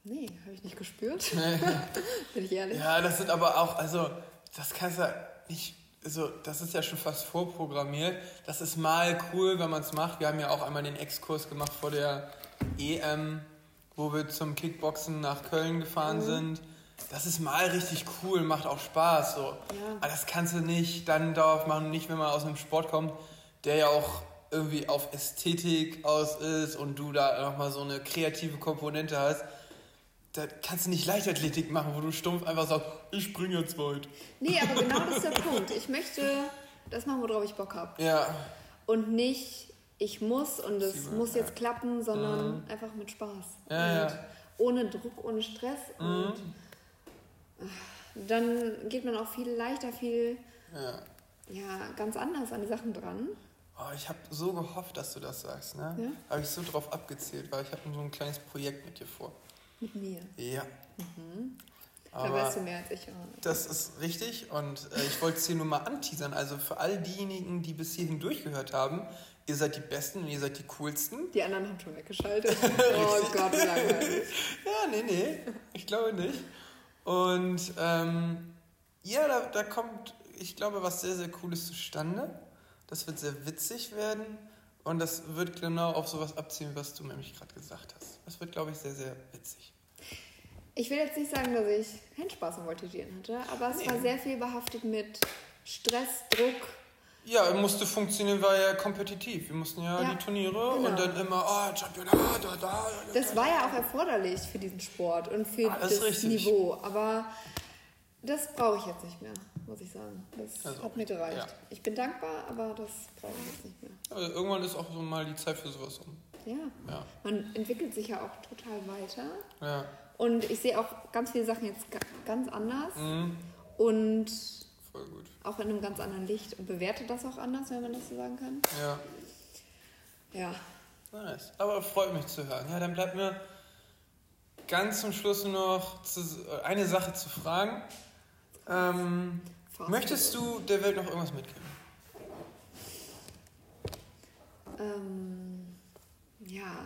[SPEAKER 2] nee, habe ich nicht gespürt. Nee.
[SPEAKER 1] Bin ich ehrlich. Ja, das sind aber auch, also das kannst du nicht, also das ist ja schon fast vorprogrammiert. Das ist mal cool, wenn man es macht. Wir haben ja auch einmal den Exkurs gemacht vor der EM, wo wir zum Kickboxen nach Köln gefahren mhm. sind. Das ist mal richtig cool, macht auch Spaß. So. Ja. Aber das kannst du nicht dann darauf machen, nicht wenn man aus einem Sport kommt, der ja auch irgendwie auf Ästhetik aus ist und du da nochmal so eine kreative Komponente hast da kannst du nicht Leichtathletik machen, wo du stumpf einfach sagst, ich springe jetzt weit.
[SPEAKER 2] Nee, aber genau das ist der Punkt. Ich möchte das machen, worauf ich Bock habe. Ja. Und nicht, ich muss und es muss jetzt klappen, sondern mhm. einfach mit Spaß. Ja, ja. Ohne Druck, ohne Stress. Mhm. Und dann geht man auch viel leichter, viel ja. ja ganz anders an die Sachen dran.
[SPEAKER 1] Oh, ich habe so gehofft, dass du das sagst. Ne? Ja? Habe ich so drauf abgezählt, weil ich habe so ein kleines Projekt mit dir vor.
[SPEAKER 2] Mit mir?
[SPEAKER 1] Ja.
[SPEAKER 2] Mhm. Da weißt du mehr als ich.
[SPEAKER 1] Das ist richtig und äh, ich wollte es hier nur mal anteasern. Also für all diejenigen, die bis hierhin durchgehört haben, ihr seid die Besten und ihr seid die Coolsten.
[SPEAKER 2] Die anderen haben schon weggeschaltet. oh Gott, wie langweilig.
[SPEAKER 1] ja, nee, nee, ich glaube nicht. Und ähm, ja, da, da kommt, ich glaube, was sehr, sehr Cooles zustande. Das wird sehr witzig werden und das wird genau auf sowas abziehen, was du nämlich gerade gesagt hast. Das wird, glaube ich, sehr, sehr witzig.
[SPEAKER 2] Ich will jetzt nicht sagen, dass ich keinen Spaß am Voltigieren hatte, aber es nee. war sehr viel behaftet mit Stress, Druck.
[SPEAKER 1] Ja, musste funktionieren, war ja kompetitiv. Wir mussten ja, ja die Turniere genau. und dann immer, oh, Champion, da, da, da.
[SPEAKER 2] Das war ja auch erforderlich für diesen Sport und für ah, das, das Niveau. Aber das brauche ich jetzt nicht mehr, muss ich sagen. Das also, hat mir gereicht. Ja. Ich bin dankbar, aber das brauche ich jetzt nicht mehr.
[SPEAKER 1] Also irgendwann ist auch so mal die Zeit für sowas um.
[SPEAKER 2] Ja. ja. Man entwickelt sich ja auch total weiter. Ja. Und ich sehe auch ganz viele Sachen jetzt ganz anders. Mhm. Und Voll gut. auch in einem ganz anderen Licht und bewerte das auch anders, wenn man das so sagen kann. Ja. Ja.
[SPEAKER 1] Nice. Aber freut mich zu hören. Ja, dann bleibt mir ganz zum Schluss noch zu, eine Sache zu fragen. Ähm, möchtest du der Welt noch irgendwas mitgeben?
[SPEAKER 2] Ähm, ja,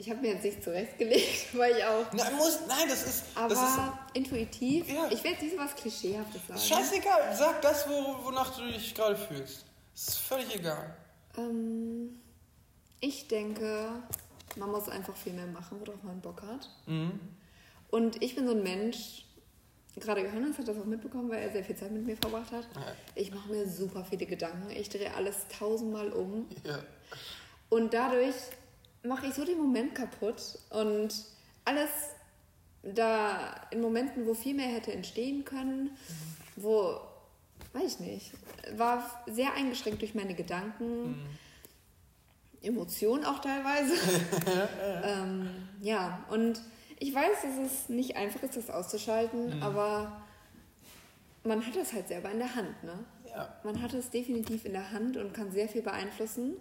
[SPEAKER 2] ich habe mir jetzt nicht zurechtgelegt, weil ich auch.
[SPEAKER 1] Nein, muss, nein das ist.
[SPEAKER 2] Aber
[SPEAKER 1] das ist,
[SPEAKER 2] intuitiv. Ja. Ich werde nicht so was Klischeehaftes sagen.
[SPEAKER 1] Scheißegal, sag das, wo, wonach du dich gerade fühlst. Das ist völlig egal.
[SPEAKER 2] Ähm, ich denke, man muss einfach viel mehr machen, worauf man Bock hat. Mhm. Und ich bin so ein Mensch, gerade Johannes hat das auch mitbekommen, weil er sehr viel Zeit mit mir verbracht hat. Ja. Ich mache mir super viele Gedanken. Ich drehe alles tausendmal um. Ja. Und dadurch mache ich so den Moment kaputt und alles da in Momenten, wo viel mehr hätte entstehen können, mhm. wo, weiß ich nicht, war sehr eingeschränkt durch meine Gedanken, mhm. Emotionen auch teilweise. ähm, ja, und ich weiß, dass es nicht einfach ist, das auszuschalten, mhm. aber man hat es halt selber in der Hand, ne? Ja. Man hat es definitiv in der Hand und kann sehr viel beeinflussen.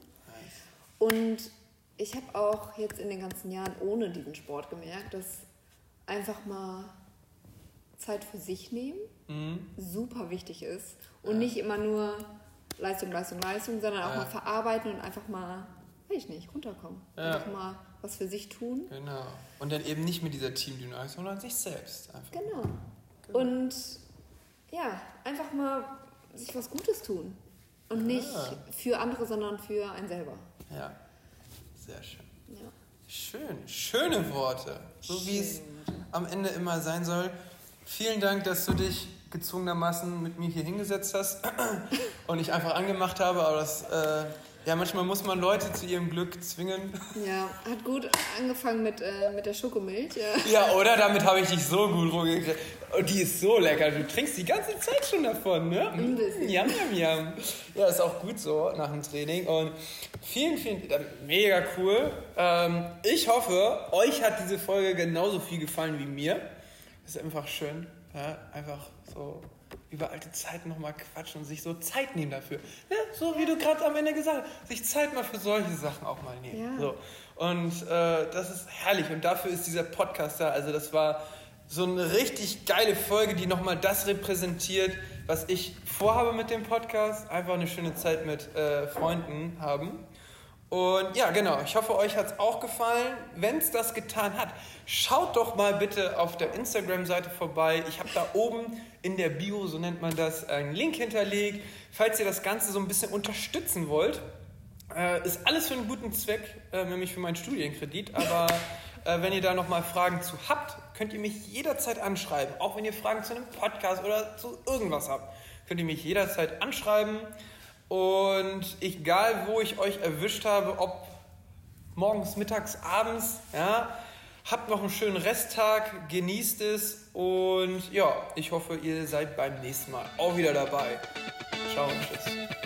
[SPEAKER 2] Und ich habe auch jetzt in den ganzen Jahren ohne diesen Sport gemerkt, dass einfach mal Zeit für sich nehmen mhm. super wichtig ist. Und ja. nicht immer nur Leistung, Leistung, Leistung, sondern auch ja. mal verarbeiten und einfach mal, weiß ich nicht, runterkommen. Ja. Einfach mal was für sich tun.
[SPEAKER 1] Genau. Und dann eben nicht mit dieser Teamdynamik, sondern sich selbst einfach.
[SPEAKER 2] Genau. genau. Und ja, einfach mal sich was Gutes tun. Und nicht für andere, sondern für einen selber.
[SPEAKER 1] Ja, sehr schön. Ja. Schön, schöne Worte. So wie es am Ende immer sein soll. Vielen Dank, dass du dich gezwungenermaßen mit mir hier hingesetzt hast und ich einfach angemacht habe, aber das, äh, Ja, manchmal muss man Leute zu ihrem Glück zwingen.
[SPEAKER 2] Ja, hat gut angefangen mit, äh, mit der Schokomilch. Ja,
[SPEAKER 1] Ja, oder? Damit habe ich dich so gut rumgekriegt. Und die ist so lecker. Du trinkst die ganze Zeit schon davon, ne?
[SPEAKER 2] Ein bisschen.
[SPEAKER 1] Yum, yum, yum. Ja, ist auch gut so nach dem Training. Und vielen, vielen, mega cool. Ähm, ich hoffe, euch hat diese Folge genauso viel gefallen wie mir. Ist einfach schön. Ja, einfach so über alte Zeiten nochmal quatschen und sich so Zeit nehmen dafür. Ne? So wie du gerade am Ende gesagt hast, sich Zeit mal für solche Sachen auch mal nehmen.
[SPEAKER 2] Ja.
[SPEAKER 1] So. Und äh, das ist herrlich und dafür ist dieser Podcast da. Also das war so eine richtig geile Folge, die nochmal das repräsentiert, was ich vorhabe mit dem Podcast. Einfach eine schöne Zeit mit äh, Freunden haben. Und ja, genau, ich hoffe, euch hat es auch gefallen. Wenn es das getan hat, schaut doch mal bitte auf der Instagram-Seite vorbei. Ich habe da oben in der Bio, so nennt man das, einen Link hinterlegt. Falls ihr das Ganze so ein bisschen unterstützen wollt, äh, ist alles für einen guten Zweck, äh, nämlich für meinen Studienkredit. Aber äh, wenn ihr da nochmal Fragen zu habt, könnt ihr mich jederzeit anschreiben. Auch wenn ihr Fragen zu einem Podcast oder zu irgendwas habt, könnt ihr mich jederzeit anschreiben. Und egal, wo ich euch erwischt habe, ob morgens, mittags, abends, ja, habt noch einen schönen Resttag, genießt es und ja, ich hoffe, ihr seid beim nächsten Mal auch wieder dabei. Ciao und tschüss.